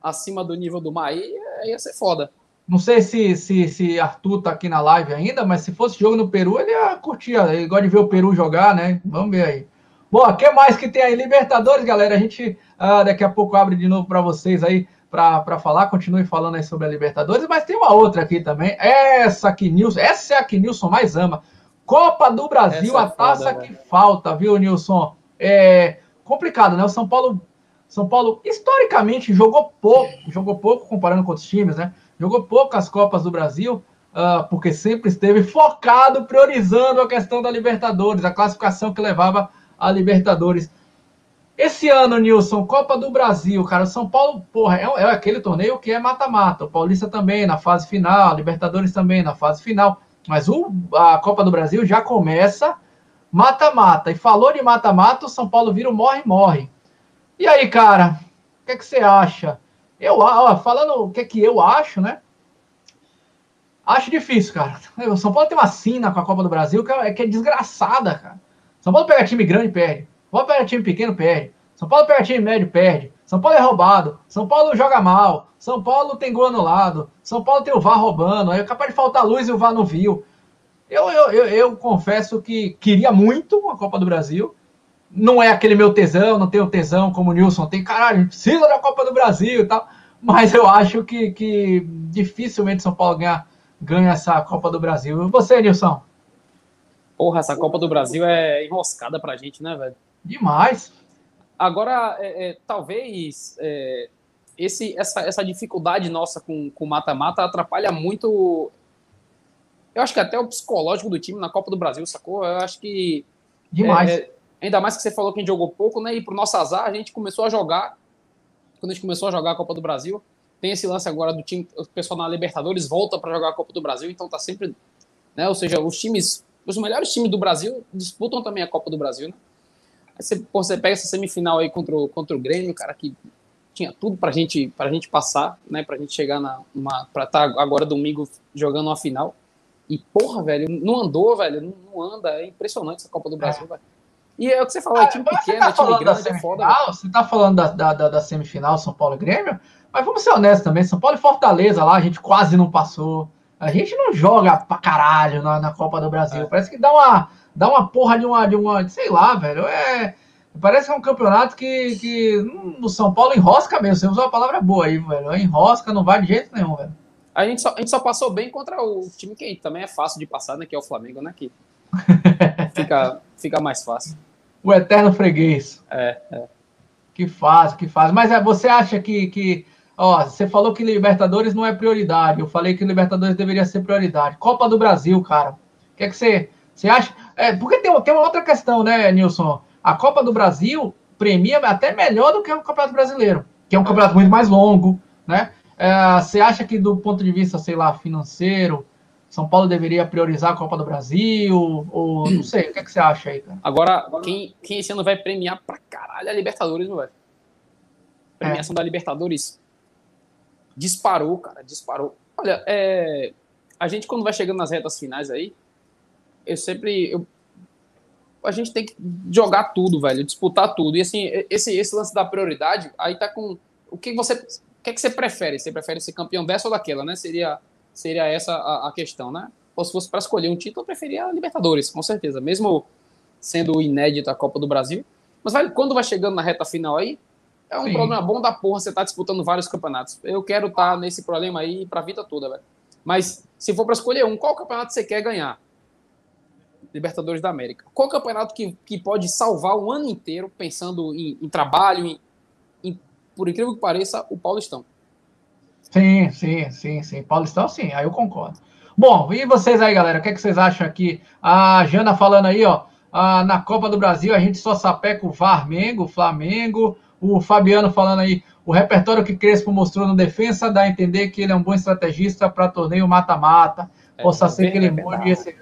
acima do nível do mar. Aí ia ser foda. Não sei se, se, se Arthur tá aqui na live ainda, mas se fosse jogo no Peru, ele ia curtir. Ele gosta de ver o Peru jogar, né? Vamos ver aí. Bom, o que mais que tem aí? Libertadores, galera. A gente uh, daqui a pouco abre de novo para vocês aí para falar. Continue falando aí sobre a Libertadores, mas tem uma outra aqui também. Essa que Nilson, essa é a que Nilson mais ama. Copa do Brasil, essa a é taça foda, que né? falta, viu, Nilson? É complicado, né? O São Paulo, São Paulo historicamente jogou pouco, jogou pouco comparando com outros times, né? Jogou poucas Copas do Brasil, uh, porque sempre esteve focado, priorizando a questão da Libertadores, a classificação que levava a Libertadores. Esse ano, Nilson, Copa do Brasil, cara, São Paulo, porra, é, é aquele torneio que é mata-mata. O Paulista também na fase final, a Libertadores também na fase final. Mas o, a Copa do Brasil já começa mata-mata. E falou de mata-mata, o São Paulo vira o morre-morre. E aí, cara, o que, é que você acha? Eu, ó, falando o que, é que eu acho, né? Acho difícil, cara. O São Paulo tem uma sina com a Copa do Brasil que é, que é desgraçada, cara. São Paulo pega time grande, perde. São Paulo pega time pequeno, perde. São Paulo pega time médio, perde. São Paulo é roubado. São Paulo joga mal. São Paulo tem gol anulado. São Paulo tem o VAR roubando. Aí é capaz de faltar luz e o VAR não viu. Eu, eu, eu, eu confesso que queria muito a Copa do Brasil. Não é aquele meu tesão, não tenho tesão como o Nilson tem. Caralho, precisa da Copa do Brasil e tal. Mas eu acho que, que dificilmente São Paulo ganha, ganha essa Copa do Brasil. E você, Nilson? Porra, essa Copa do Brasil é enroscada pra gente, né, velho? Demais. Agora, é, é, talvez é, esse, essa, essa dificuldade nossa com o mata-mata atrapalha muito. Eu acho que até o psicológico do time na Copa do Brasil, sacou? Eu acho que. Demais. É, é, ainda mais que você falou que a gente jogou pouco, né? E pro nosso azar, a gente começou a jogar. Quando a gente começou a jogar a Copa do Brasil, tem esse lance agora do time, o pessoal na Libertadores volta para jogar a Copa do Brasil, então tá sempre. Né? Ou seja, os times os melhores times do Brasil disputam também a Copa do Brasil, né? Aí você, pô, você pega essa semifinal aí contra o, contra o Grêmio, cara, que tinha tudo pra gente, pra gente passar, né? Pra gente chegar na, uma, pra estar tá agora domingo jogando uma final. E, porra, velho, não andou, velho, não, anda. É impressionante essa Copa do Brasil, é. velho. E é o que você falou, é time pequeno, tá é time grande, é foda. Você tá falando da, da, da, da, semifinal São Paulo e Grêmio, mas vamos ser honestos também, São Paulo e Fortaleza lá, a gente quase não passou. A gente não joga pra caralho na, na Copa do Brasil. É. Parece que dá uma, dá uma porra de uma, de uma, sei lá, velho. É, parece que é um campeonato que, que no São Paulo enrosca mesmo. Você usou a palavra boa aí, velho. Enrosca, não vai de jeito nenhum, velho. A gente, só, a gente só passou bem contra o time que também é fácil de passar, né? Que é o Flamengo, né? Que fica, fica mais fácil. O eterno freguês. É, é. Que faz, que faz. Mas é, você acha que, que. Ó, você falou que Libertadores não é prioridade. Eu falei que Libertadores deveria ser prioridade. Copa do Brasil, cara. O que é que você, você acha? É, porque tem, tem uma outra questão, né, Nilson? A Copa do Brasil premia até melhor do que o Campeonato Brasileiro, que é um campeonato muito mais longo, né? É, você acha que do ponto de vista, sei lá, financeiro, São Paulo deveria priorizar a Copa do Brasil? Ou não sei, o que, é que você acha aí, cara? Agora, quem, quem esse ano vai premiar pra caralho é a Libertadores, não vai? Premiação é. da Libertadores disparou, cara, disparou. Olha, é, a gente quando vai chegando nas retas finais aí, eu sempre. Eu, a gente tem que jogar tudo, velho, disputar tudo. E assim, esse, esse lance da prioridade, aí tá com. O que você que, é que você prefere? Você prefere ser campeão dessa ou daquela, né? Seria, seria essa a, a questão, né? Ou se fosse para escolher um título, eu preferia a Libertadores, com certeza. Mesmo sendo inédito a Copa do Brasil. Mas vai, quando vai chegando na reta final aí, é um Sim. problema bom da porra você tá disputando vários campeonatos. Eu quero estar tá nesse problema aí pra vida toda, velho. Mas se for para escolher um, qual campeonato você quer ganhar? Libertadores da América. Qual campeonato que, que pode salvar um ano inteiro pensando em, em trabalho, em, por incrível que pareça, o Paulistão. Sim, sim, sim, sim. Paulistão, sim, aí eu concordo. Bom, e vocês aí, galera? O que, é que vocês acham aqui? A Jana falando aí, ó. na Copa do Brasil a gente só sapeca o Varmengo, Flamengo. O Fabiano falando aí, o repertório que Crespo mostrou no defesa dá a entender que ele é um bom estrategista para torneio mata-mata. É, Possa ser que ele mude esse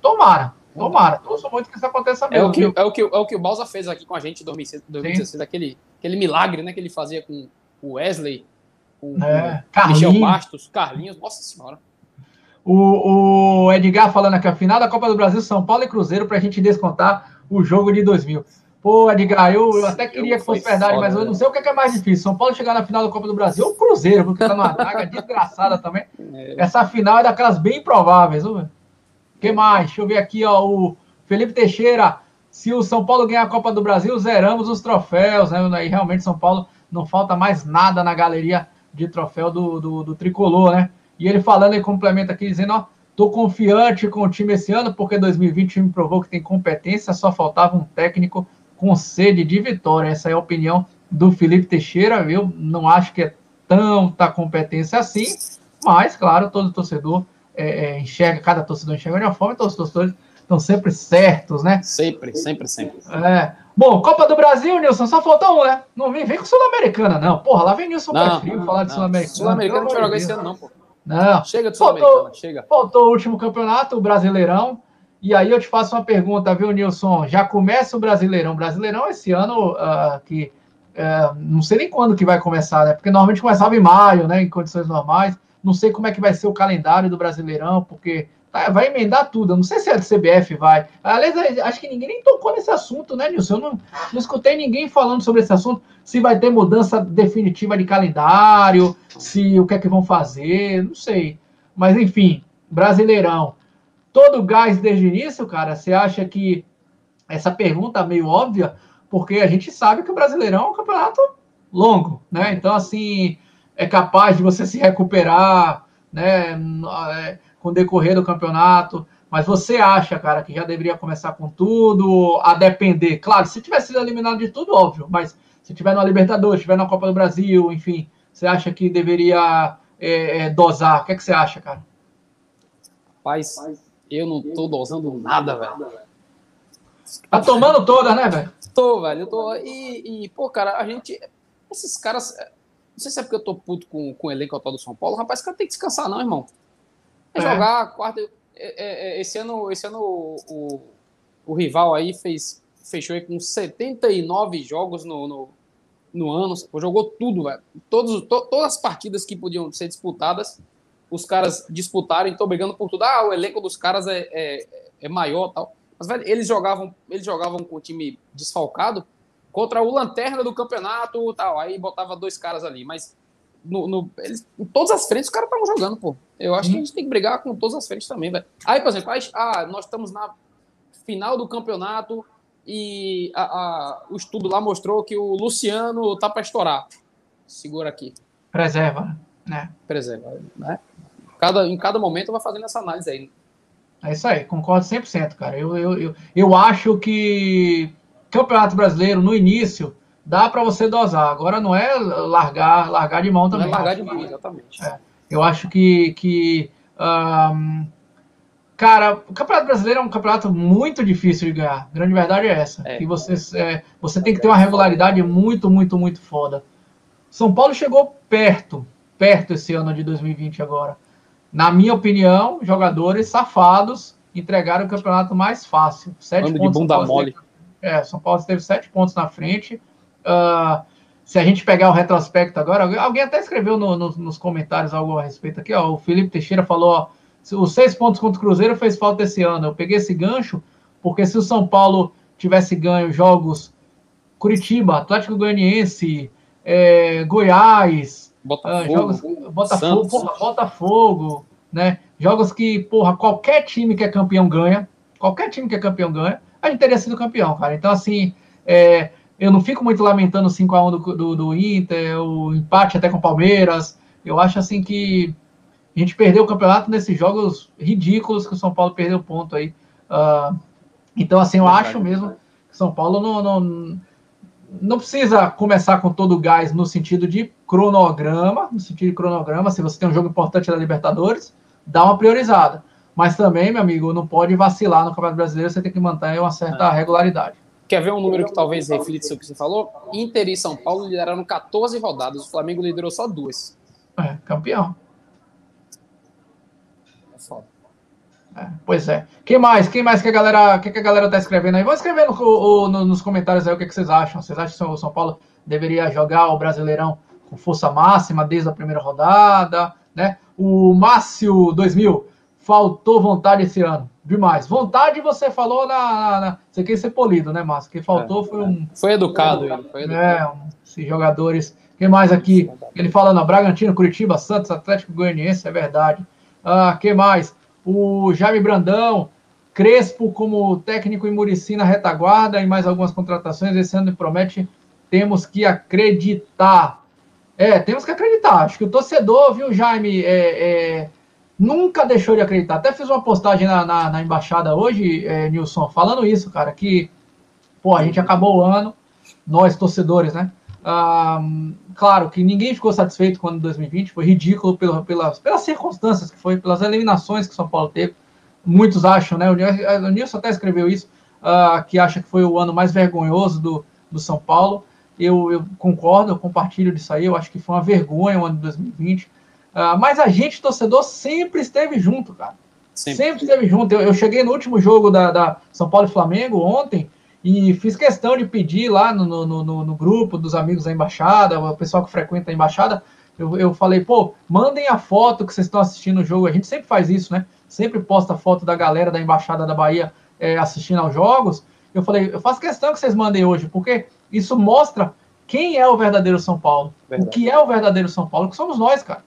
Tomara, tomara. Torço muito que isso aconteça mesmo. É o que, é o que, é o, que o Balsa fez aqui com a gente em 2016, aquele aquele milagre né, que ele fazia com o Wesley, com é, o Michel Bastos, Carlinhos, nossa senhora. O, o, Edgar falando aqui, a final da Copa do Brasil, São Paulo e Cruzeiro, para a gente descontar o jogo de 2000. Pô, Edgar, eu, eu até queria que fosse verdade, foda, mas eu não sei o que é, mais difícil. São Paulo chegar na final da Copa do Brasil ou o Cruzeiro, porque tá numa draga desgraçada também. É. Essa final é daquelas bem improváveis, O que mais? Deixa eu ver aqui, ó, o Felipe Teixeira se o São Paulo ganhar a Copa do Brasil, zeramos os troféus, né? E realmente São Paulo não falta mais nada na galeria de troféu do, do, do tricolor, né? E ele falando e complementa aqui, dizendo, ó, tô confiante com o time esse ano, porque 2020 o time provou que tem competência, só faltava um técnico com sede de vitória. Essa é a opinião do Felipe Teixeira, viu? Não acho que é tanta competência assim, mas, claro, todo torcedor é, é, enxerga, cada torcedor enxerga de uma forma, todos os torcedores estão sempre certos, né? Sempre, sempre, sempre. É. Bom, Copa do Brasil, Nilson, só faltou um, né? Não vem, vem com Sul-Americana, não. Porra, lá vem Nilson não, frio falar de Sul-Americana. Sul-Americana não vai jogar esse ano, não, pô. Não. Chega de Sul-Americana, chega. Faltou o último campeonato, o Brasileirão. E aí eu te faço uma pergunta, viu, Nilson? Já começa o Brasileirão. Brasileirão esse ano, uh, que uh, não sei nem quando que vai começar, né? Porque normalmente começava em maio, né? Em condições normais. Não sei como é que vai ser o calendário do Brasileirão, porque vai emendar tudo. Eu não sei se a CBF vai. Aliás, acho que ninguém nem tocou nesse assunto, né, Nilson? Eu não, não escutei ninguém falando sobre esse assunto. Se vai ter mudança definitiva de calendário, se o que é que vão fazer, não sei. Mas, enfim, Brasileirão. Todo gás desde o início, cara, você acha que essa pergunta é meio óbvia, porque a gente sabe que o Brasileirão é um campeonato longo, né? Então, assim, é capaz de você se recuperar, né? É, com o decorrer do campeonato. Mas você acha, cara, que já deveria começar com tudo, a depender? Claro, se tivesse sido eliminado de tudo, óbvio, mas se tiver na Libertadores, tiver na Copa do Brasil, enfim, você acha que deveria é, é, dosar? O que, é que você acha, cara? Rapaz, eu não tô dosando nada, velho. Tá tomando toda, né, velho? Tô, velho. Eu tô. E, e, pô, cara, a gente. Esses caras. Não sei se é porque eu tô puto com, com o elenco atual do São Paulo. Rapaz, cara tem que descansar, não, irmão. É, jogar quarta. É, é, é, esse ano, esse ano o, o, o, rival aí fez fechou aí com 79 jogos no, no, no ano, jogou tudo, velho. Todos, to, todas as partidas que podiam ser disputadas, os caras disputaram, estão brigando por tudo. Ah, o elenco dos caras é, é, é maior tal. Mas, velho, eles jogavam, eles jogavam com o time desfalcado contra o lanterna do campeonato tal. Aí botava dois caras ali. Mas no, no eles, em todas as frentes os caras estavam jogando, pô. Eu acho que a gente tem que brigar com todas as frentes também, velho. Aí, por exemplo, aí, ah, nós estamos na final do campeonato e a, a, o estudo lá mostrou que o Luciano tá para estourar. Segura aqui. Preserva, né? Preserva, né? Cada, em cada momento vai fazendo essa análise aí. É isso aí, concordo 100%, cara. Eu, eu, eu, eu acho que Campeonato Brasileiro, no início, dá para você dosar. Agora não é largar, largar de mão também. Não é largar de mão, exatamente. É. Eu acho que, que um, cara, o Campeonato Brasileiro é um campeonato muito difícil de ganhar. A grande verdade é essa. É. Que você, é, você tem que ter uma regularidade muito, muito, muito foda. São Paulo chegou perto, perto esse ano de 2020 agora. Na minha opinião, jogadores safados entregaram o campeonato mais fácil. Sete Ando pontos. De bunda mole. é, São Paulo teve sete pontos na frente. Uh, se a gente pegar o retrospecto agora, alguém até escreveu no, no, nos comentários algo a respeito aqui, ó, o Felipe Teixeira falou, ó, os seis pontos contra o Cruzeiro fez falta esse ano. Eu peguei esse gancho porque se o São Paulo tivesse ganho jogos Curitiba, Atlético Goianiense, é, Goiás, Botafogo, uh, jogos, Botafogo, porra, Botafogo, né? Jogos que, porra, qualquer time que é campeão ganha, qualquer time que é campeão ganha, a gente teria sido campeão, cara. Então, assim, é, eu não fico muito lamentando o 5x1 do, do, do, Inter, o empate até com o Palmeiras. Eu acho assim que a gente perdeu o campeonato nesses jogos ridículos que o São Paulo perdeu ponto aí. Uh, então, assim, eu acho mesmo que São Paulo não, não, não precisa começar com todo o gás no sentido de cronograma, no sentido de cronograma, se você tem um jogo importante da Libertadores, dá uma priorizada. Mas também, meu amigo, não pode vacilar no Campeonato Brasileiro, você tem que manter uma certa é. regularidade. Quer ver um número que talvez reflita isso que você falou? Inter e São Paulo lideraram 14 rodadas, o Flamengo liderou só duas. É, campeão. É foda. É, pois é. Quem mais? Quem mais que a galera, que, que a galera tá escrevendo aí? Vão escrevendo no, no, nos comentários aí o que, que vocês acham. Vocês acham que o São Paulo deveria jogar o Brasileirão com força máxima desde a primeira rodada, né? O Márcio 2000 faltou vontade esse ano. Demais. Vontade você falou na. na você quer ser polido, né, Márcio? Que faltou é, foi um. Foi educado, ele. Foi educado. É, um, esses jogadores. Quem mais aqui? Ele fala na Bragantino, Curitiba, Santos, Atlético Goianiense, é verdade. Ah, que mais? O Jaime Brandão, Crespo como técnico em Murici na retaguarda e mais algumas contratações. Esse ano promete. Temos que acreditar. É, temos que acreditar. Acho que o torcedor, viu, Jaime, é, é nunca deixou de acreditar. Até fiz uma postagem na, na, na embaixada hoje, é, Nilson, falando isso, cara, que pô, a gente acabou o ano, nós torcedores, né? Ah, claro que ninguém ficou satisfeito com o ano de 2020, foi ridículo pelas, pelas circunstâncias que foi, pelas eliminações que o São Paulo teve. Muitos acham, né? O Nilson até escreveu isso, uh, que acha que foi o ano mais vergonhoso do, do São Paulo. Eu, eu concordo, eu compartilho disso aí. Eu acho que foi uma vergonha o ano de 2020. Uh, mas a gente, torcedor, sempre esteve junto, cara. Sempre, sempre esteve junto. Eu, eu, cheguei no último jogo da, da, São Paulo e Flamengo ontem e fiz questão de pedir lá no, no, no, no grupo dos amigos da embaixada, o pessoal que frequenta a embaixada. Eu, eu falei, pô, mandem a foto que vocês estão assistindo o jogo. A gente sempre faz isso, né? Sempre posta foto da galera da embaixada da Bahia é, assistindo aos jogos. Eu falei, eu faço questão que vocês mandem hoje, porque isso mostra quem é o verdadeiro São Paulo. Verdade. O que é o verdadeiro São Paulo, que somos nós, cara.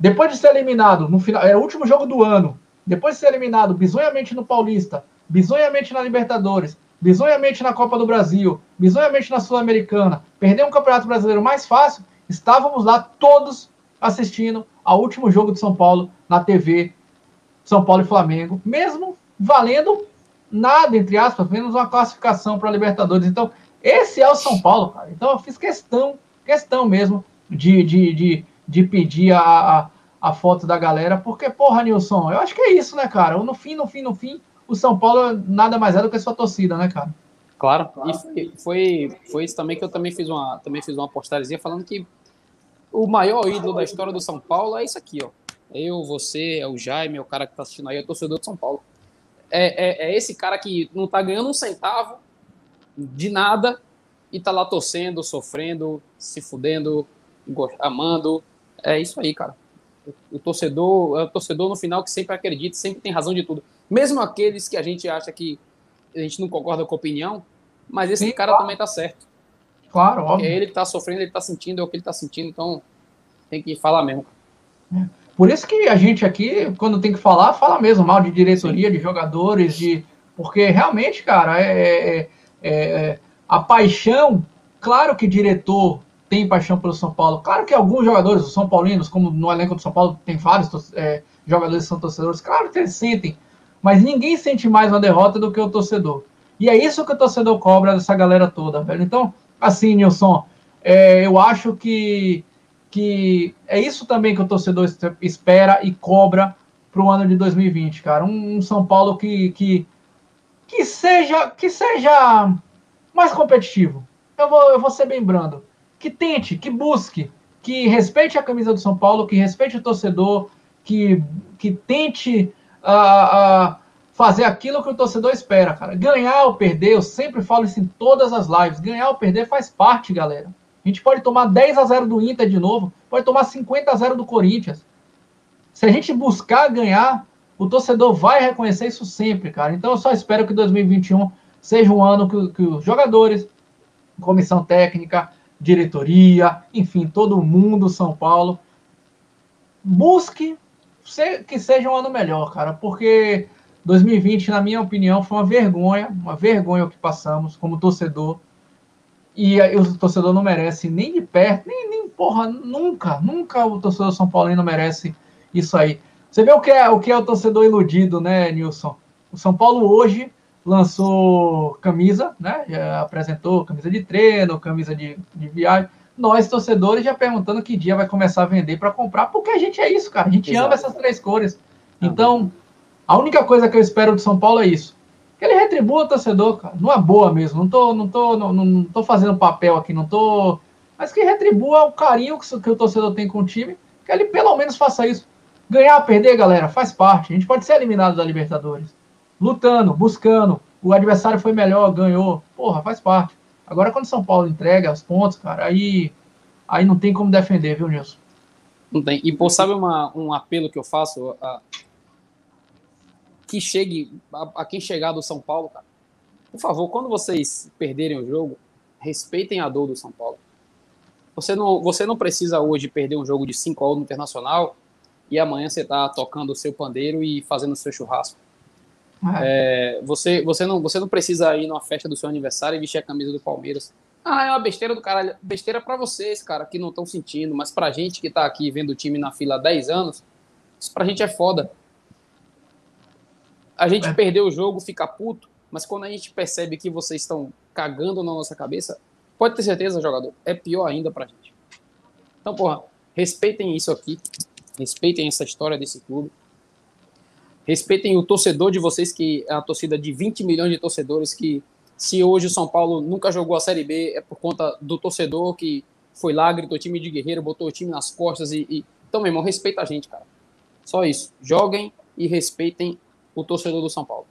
Depois de ser eliminado no final, é o último jogo do ano. Depois de ser eliminado bizonhamente no Paulista, bizonhamente na Libertadores, bizonhamente na Copa do Brasil, bizonhamente na Sul-Americana, perder um Campeonato Brasileiro mais fácil, estávamos lá todos assistindo ao último jogo de São Paulo na TV, São Paulo e Flamengo, mesmo valendo nada, entre aspas, menos uma classificação para a Libertadores. Então, esse é o São Paulo, cara. Então, eu fiz questão, questão mesmo de, de, de de pedir a, a, a, foto da galera, porque, porra, Nilson, eu acho que é isso, né, cara? No fim, no fim, no fim, o São Paulo nada mais é do que a sua torcida, né, cara? Claro, e foi, foi isso também que eu também fiz uma, também fiz uma postagemzinha falando que o maior ídolo da história do São Paulo é isso aqui, ó. Eu, você, é o Jaime, é o cara que tá assistindo aí, é o torcedor de São Paulo. É, é, é esse cara que não tá ganhando um centavo, de nada e tá lá torcendo, sofrendo, se fudendo, amando. É isso aí, cara. O torcedor, é o torcedor no final que sempre acredita, sempre tem razão de tudo. Mesmo aqueles que a gente acha que a gente não concorda com a opinião, mas esse Sim, cara claro. também tá certo. Claro, óbvio. É ele que tá sofrendo, ele tá sentindo, é o que ele tá sentindo, então tem que falar mesmo. É. Por isso que a gente aqui, quando tem que falar, fala mesmo mal de diretoria, de jogadores, de. Porque realmente, cara, é, é, é, é a paixão, claro que diretor tem paixão pelo São Paulo. Claro que alguns jogadores, os São Paulinos, como no elenco do São Paulo tem vários é, jogadores que são torcedores, claro que eles sentem, mas ninguém sente mais uma derrota do que o torcedor. E é isso que o torcedor cobra dessa galera toda, velho. Então, assim, Nilson, é, eu acho que, que é isso também que o torcedor espera e cobra para o ano de 2020, cara. Um, um, São Paulo que, que, que, seja, que seja mais competitivo. Eu vou, eu vou ser bem brando que tente, que busque, que respeite a camisa do São Paulo, que respeite o torcedor, que, que tente uh, uh, fazer aquilo que o torcedor espera, cara. Ganhar ou perder, eu sempre falo isso em todas as lives. Ganhar ou perder faz parte, galera. A gente pode tomar 10 a 0 do Inter de novo, pode tomar 50 a 0 do Corinthians. Se a gente buscar ganhar, o torcedor vai reconhecer isso sempre, cara. Então eu só espero que 2021 seja um ano que, que os jogadores, comissão técnica, diretoria, enfim, todo mundo, São Paulo, busque que seja um ano melhor, cara, porque 2020, na minha opinião, foi uma vergonha, uma vergonha o que passamos como torcedor. E o torcedor não merece nem de perto, nem, nem porra, nunca, nunca o torcedor São Paulino merece isso aí. Você vê o que é o que é o torcedor iludido, né, Nilson? O São Paulo hoje lançou camisa, né? Já apresentou camisa de treino, camisa de, de viagem. Nós, torcedores, já perguntando que dia vai começar a vender para comprar, porque a gente é isso, cara. A gente Exato. ama essas três cores. Então, a única coisa que eu espero do São Paulo é isso. Que ele retribua o torcedor, cara. Numa boa mesmo. Não tô, não tô, não, não tô fazendo papel aqui, não tô. Mas que retribua o carinho que, que o torcedor tem com o time. Que ele pelo menos faça isso. Ganhar, perder, galera, faz parte. A gente pode ser eliminado da Libertadores lutando, buscando. O adversário foi melhor, ganhou. Porra, faz parte. Agora, quando São Paulo entrega os pontos, cara, aí, aí não tem como defender, viu, Nilson? Não tem. E, pô, sabe uma, um apelo que eu faço? A, que chegue, a, a quem chegar do São Paulo, cara. Por favor, quando vocês perderem o jogo, respeitem a dor do São Paulo. Você não, você não precisa hoje perder um jogo de 5 a 1 no Internacional e amanhã você tá tocando o seu pandeiro e fazendo o seu churrasco. É, você, você, não, você não precisa ir numa festa do seu aniversário e vestir a camisa do Palmeiras. Ah, é uma besteira do caralho. Besteira para vocês, cara, que não estão sentindo, mas pra gente que tá aqui vendo o time na fila há 10 anos, isso pra gente é foda. A gente é. perdeu o jogo, fica puto, mas quando a gente percebe que vocês estão cagando na nossa cabeça, pode ter certeza, jogador, é pior ainda pra gente. Então, porra, respeitem isso aqui, respeitem essa história desse clube. Respeitem o torcedor de vocês, que é a torcida de 20 milhões de torcedores, que se hoje o São Paulo nunca jogou a Série B, é por conta do torcedor que foi lá, gritou time de guerreiro, botou o time nas costas e, e... Então, meu irmão, respeita a gente, cara. Só isso. Joguem e respeitem o torcedor do São Paulo.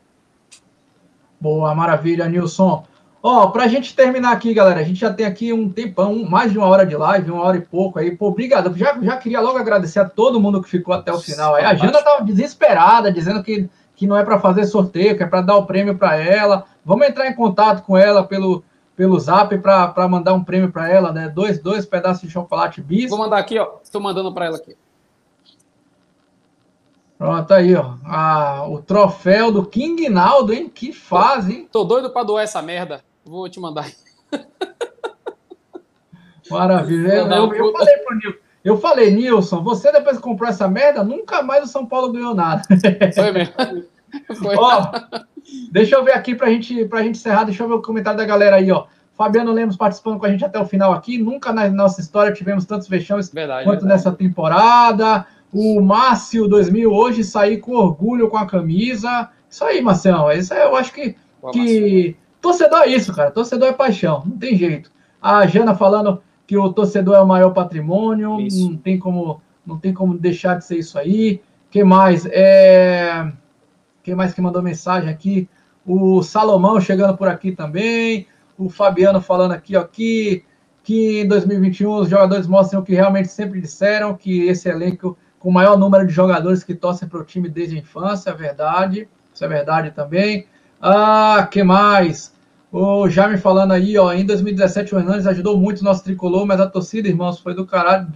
Boa, maravilha, Nilson. Ó, pra gente terminar aqui, galera, a gente já tem aqui um tempão, mais de uma hora de live, uma hora e pouco aí. Pô, obrigado. Já, já queria logo agradecer a todo mundo que ficou até o final. Aí a Jana tava desesperada, dizendo que, que não é para fazer sorteio, que é para dar o prêmio para ela. Vamos entrar em contato com ela pelo, pelo zap para mandar um prêmio para ela, né? Dois, dois pedaços de chocolate bis. Vou mandar aqui, ó. Estou mandando para ela aqui. Pronto, aí, ó. Ah, o troféu do King Naldo, hein? Que fase, hein? Tô doido para doar essa merda. Vou te mandar. Maravilha. Eu, eu, eu falei pro Nilson. Eu falei, Nilson, você depois que comprou essa merda, nunca mais o São Paulo ganhou nada. Foi mesmo. Foi. Ó, deixa eu ver aqui pra gente, pra gente encerrar, deixa eu ver o comentário da galera aí, ó. Fabiano Lemos participando com a gente até o final aqui. Nunca na nossa história tivemos tantos vexames verdade, quanto verdade. nessa temporada. O Márcio 2000 hoje sair com orgulho com a camisa. Isso aí, Marcelo. Isso aí eu acho que, Boa, que Torcedor é isso, cara. Torcedor é paixão, não tem jeito. A Jana falando que o torcedor é o maior patrimônio, isso. não tem como, não tem como deixar de ser isso aí. Quem mais? É... Quem mais que mandou mensagem aqui? O Salomão chegando por aqui também. O Fabiano falando aqui, ó, que, que em 2021 os jogadores mostram o que realmente sempre disseram, que esse elenco com o maior número de jogadores que torcem para o time desde a infância, é verdade. Isso é verdade também. Ah, que mais? O Jaime falando aí, ó, em 2017 o Hernandes ajudou muito o nosso tricolor, mas a torcida, irmãos, foi do caralho.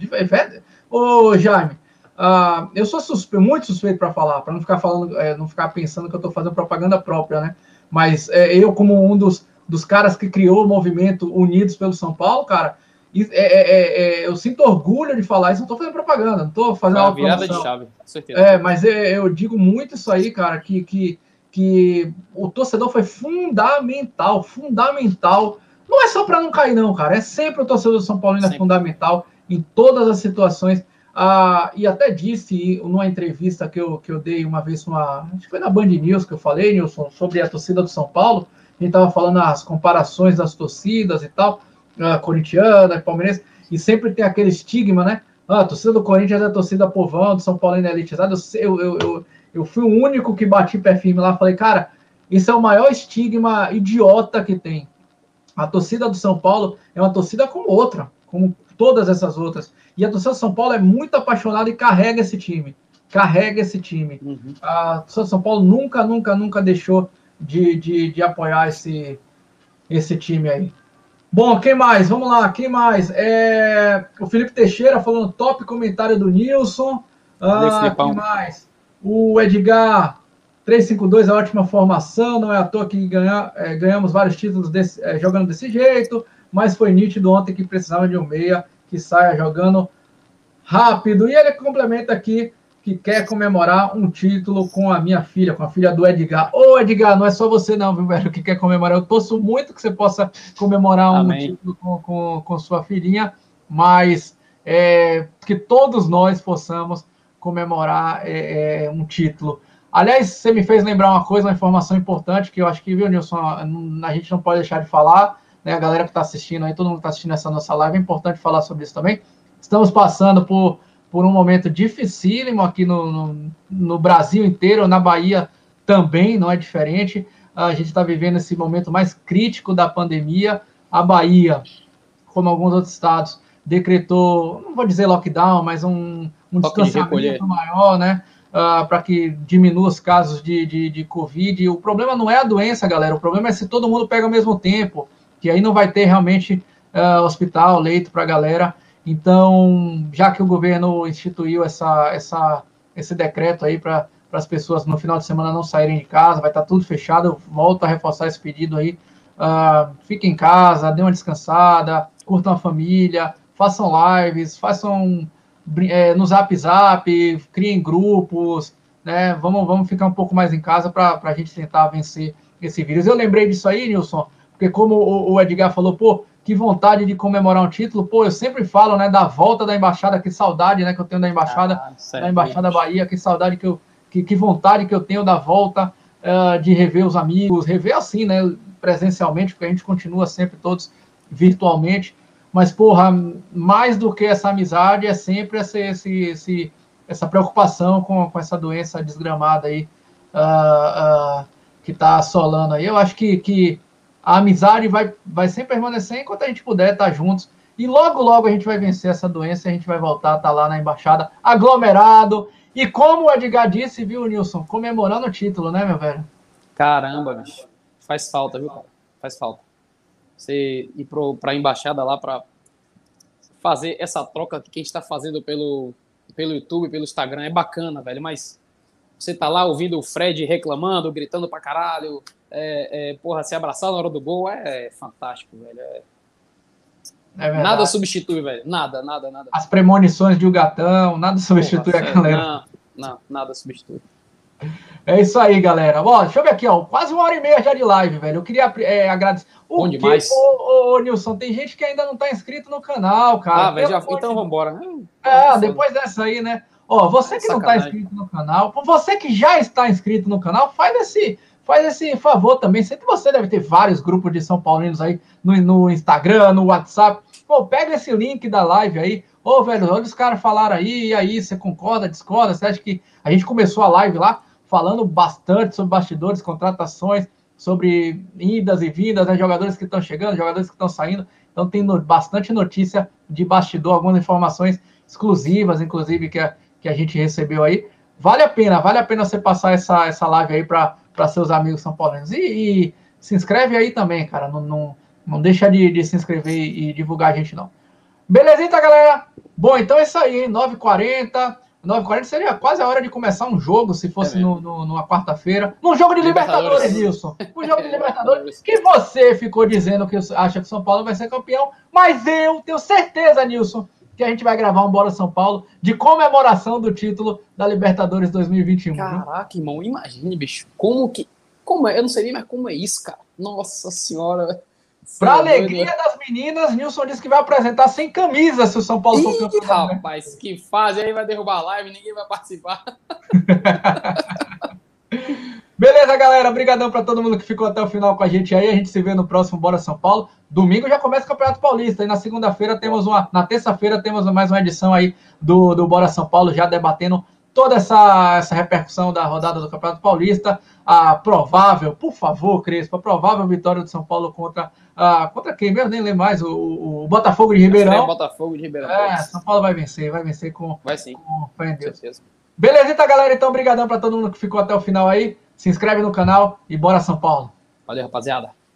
Ô, Jaime, ah, eu sou muito suspeito para falar, para não ficar falando, é, não ficar pensando que eu estou fazendo propaganda própria, né? Mas é, eu, como um dos, dos caras que criou o movimento Unidos pelo São Paulo, cara, é, é, é, eu sinto orgulho de falar isso, não estou fazendo propaganda, não estou fazendo uma virada promoção. de chave, com certeza. É, mas eu digo muito isso aí, cara, que, que que o torcedor foi fundamental, fundamental. Não é só para não cair, não, cara. É sempre o torcedor do São Paulo é fundamental em todas as situações. Ah, e até disse numa entrevista que eu, que eu dei uma vez, uma, acho que foi na Band News que eu falei, Nilson, sobre a torcida do São Paulo. A gente estava falando as comparações das torcidas e tal, a corintiana, palmeirense, e sempre tem aquele estigma, né? Ah, a torcida do Corinthians é a torcida povão, do São Paulo é elitizada. Eu, eu, eu, eu fui o único que bati pé firme lá. Falei, cara, isso é o maior estigma idiota que tem. A torcida do São Paulo é uma torcida como outra, como todas essas outras. E a torcida do São Paulo é muito apaixonada e carrega esse time. Carrega esse time. Uhum. A torcida do São Paulo nunca, nunca, nunca deixou de, de, de apoiar esse, esse time aí. Bom, quem mais? Vamos lá, quem mais? É... O Felipe Teixeira falando top comentário do Nilson. Ah, quem mais? O Edgar 352 é ótima formação, não é à toa que ganha, é, ganhamos vários títulos desse, é, jogando desse jeito, mas foi nítido ontem que precisava de um meia que saia jogando rápido. E ele complementa aqui que quer comemorar um título com a minha filha, com a filha do Edgar. Ô, Edgar, não é só você não, viu, velho, que quer comemorar. Eu torço muito que você possa comemorar um título com, com, com sua filhinha, mas é, que todos nós possamos comemorar é, é, um título. Aliás, você me fez lembrar uma coisa, uma informação importante que eu acho que, viu, Nilson, a gente não pode deixar de falar, né? A galera que está assistindo aí, todo mundo que está assistindo essa nossa live, é importante falar sobre isso também. Estamos passando por, por um momento dificílimo aqui no, no, no Brasil inteiro, na Bahia também, não é diferente. A gente está vivendo esse momento mais crítico da pandemia. A Bahia, como alguns outros estados, decretou, não vou dizer lockdown, mas um, um distanciamento maior, né? Uh, para que diminua os casos de, de, de Covid. O problema não é a doença, galera. O problema é se todo mundo pega ao mesmo tempo, que aí não vai ter realmente uh, hospital, leito para a galera. Então, já que o governo instituiu essa, essa, esse decreto aí para as pessoas no final de semana não saírem de casa, vai estar tá tudo fechado, volto a reforçar esse pedido aí. Uh, fiquem em casa, dê uma descansada, curtam a família, façam lives, façam é, no Zap Zap, criem grupos, né? Vamos, vamos ficar um pouco mais em casa para a gente tentar vencer esse vírus. Eu lembrei disso aí, Nilson, porque como o, o, Edgar falou, pô, que vontade de comemorar um título, pô, eu sempre falo, né, da volta da embaixada, que saudade, né, que eu tenho da embaixada, ah, da embaixada Bahia, que saudade que eu, que, que vontade que eu tenho da volta uh, de rever os amigos, rever assim, né, presencialmente, porque a gente continua sempre todos virtualmente. Mas, porra, mais do que essa amizade é sempre esse, esse, esse essa preocupação com, com essa doença desgramada aí uh, uh, que está assolando aí. Eu acho que, que a amizade vai, vai sempre permanecer enquanto a gente puder estar juntos. E logo, logo a gente vai vencer essa doença e a gente vai voltar a estar lá na embaixada, aglomerado. E como o Edgar disse, viu, Nilson? Comemorando o título, né, meu velho? Caramba, bicho. Faz falta, viu? Faz falta você ir para a embaixada lá para fazer essa troca que a gente está fazendo pelo, pelo YouTube, pelo Instagram, é bacana, velho, mas você tá lá ouvindo o Fred reclamando, gritando pra caralho, é, é, porra, se abraçar na hora do gol é, é fantástico, velho. É... É nada substitui, velho. Nada, nada, nada. As premonições de gatão, nada substitui Porra, a galera. Não, não, nada substitui. É isso aí, galera. Ó, deixa eu ver aqui, ó. Quase uma hora e meia já de live, velho. Eu queria é, agradecer. O Bom demais. Ô, ô, ô, Nilson, tem gente que ainda não tá inscrito no canal, cara. Ah, velho, já... então vambora. É, depois dessa aí, né? Ó, você que Sacanagem. não tá inscrito no canal, você que já está inscrito no canal, faz esse, faz esse favor também. Sempre você deve ter vários grupos de São Paulinos aí no, no Instagram, no WhatsApp. Pô, pega esse link da live aí. Ô, velho, olha os caras falaram aí, e aí, você concorda, discorda? Você acha que a gente começou a live lá? falando bastante sobre bastidores, contratações, sobre idas e vindas, né, jogadores que estão chegando, jogadores que estão saindo. Então tem no, bastante notícia de bastidor, algumas informações exclusivas, inclusive, que a, que a gente recebeu aí. Vale a pena, vale a pena você passar essa, essa live aí para seus amigos são paulinos. E, e, se inscreve aí também, cara. Não, não, não deixa de, de se inscrever e divulgar a gente, não. Belezinha, tá, galera? Bom, então é isso aí, hein? 9h40. 9h40 seria quase a hora de começar um jogo, se fosse é no, no, numa quarta-feira. Num jogo de Libertadores, Nilson. Um jogo de Libertadores. que você ficou dizendo que acha que o São Paulo vai ser campeão, mas eu tenho certeza, Nilson, que a gente vai gravar um Bora São Paulo de comemoração do título da Libertadores 2021. Caraca, irmão, imagine, bicho, como que. Como é? Eu não sei nem como é isso, cara. Nossa senhora. Pra alegria das meninas, Nilson disse que vai apresentar sem camisa se o São Paulo for campeão. Né? Rapaz, que fase aí vai derrubar a live, ninguém vai participar. Beleza, galera. Obrigadão para todo mundo que ficou até o final com a gente aí. A gente se vê no próximo Bora São Paulo. Domingo já começa o Campeonato Paulista. E na segunda-feira temos uma. Na terça-feira temos mais uma edição aí do, do Bora São Paulo, já debatendo toda essa, essa repercussão da rodada do Campeonato Paulista. A provável, por favor, Crespo, a provável vitória do São Paulo contra. Uh, contra quem mesmo? Nem lembro mais. O, o Botafogo de Ribeirão. É, Botafogo de Ribeirão. É, São Paulo vai vencer. Vai vencer com. Vai sim. Com em Deus. Beleza, então, galera. Então, obrigadão para todo mundo que ficou até o final aí. Se inscreve no canal e bora São Paulo. Valeu, rapaziada.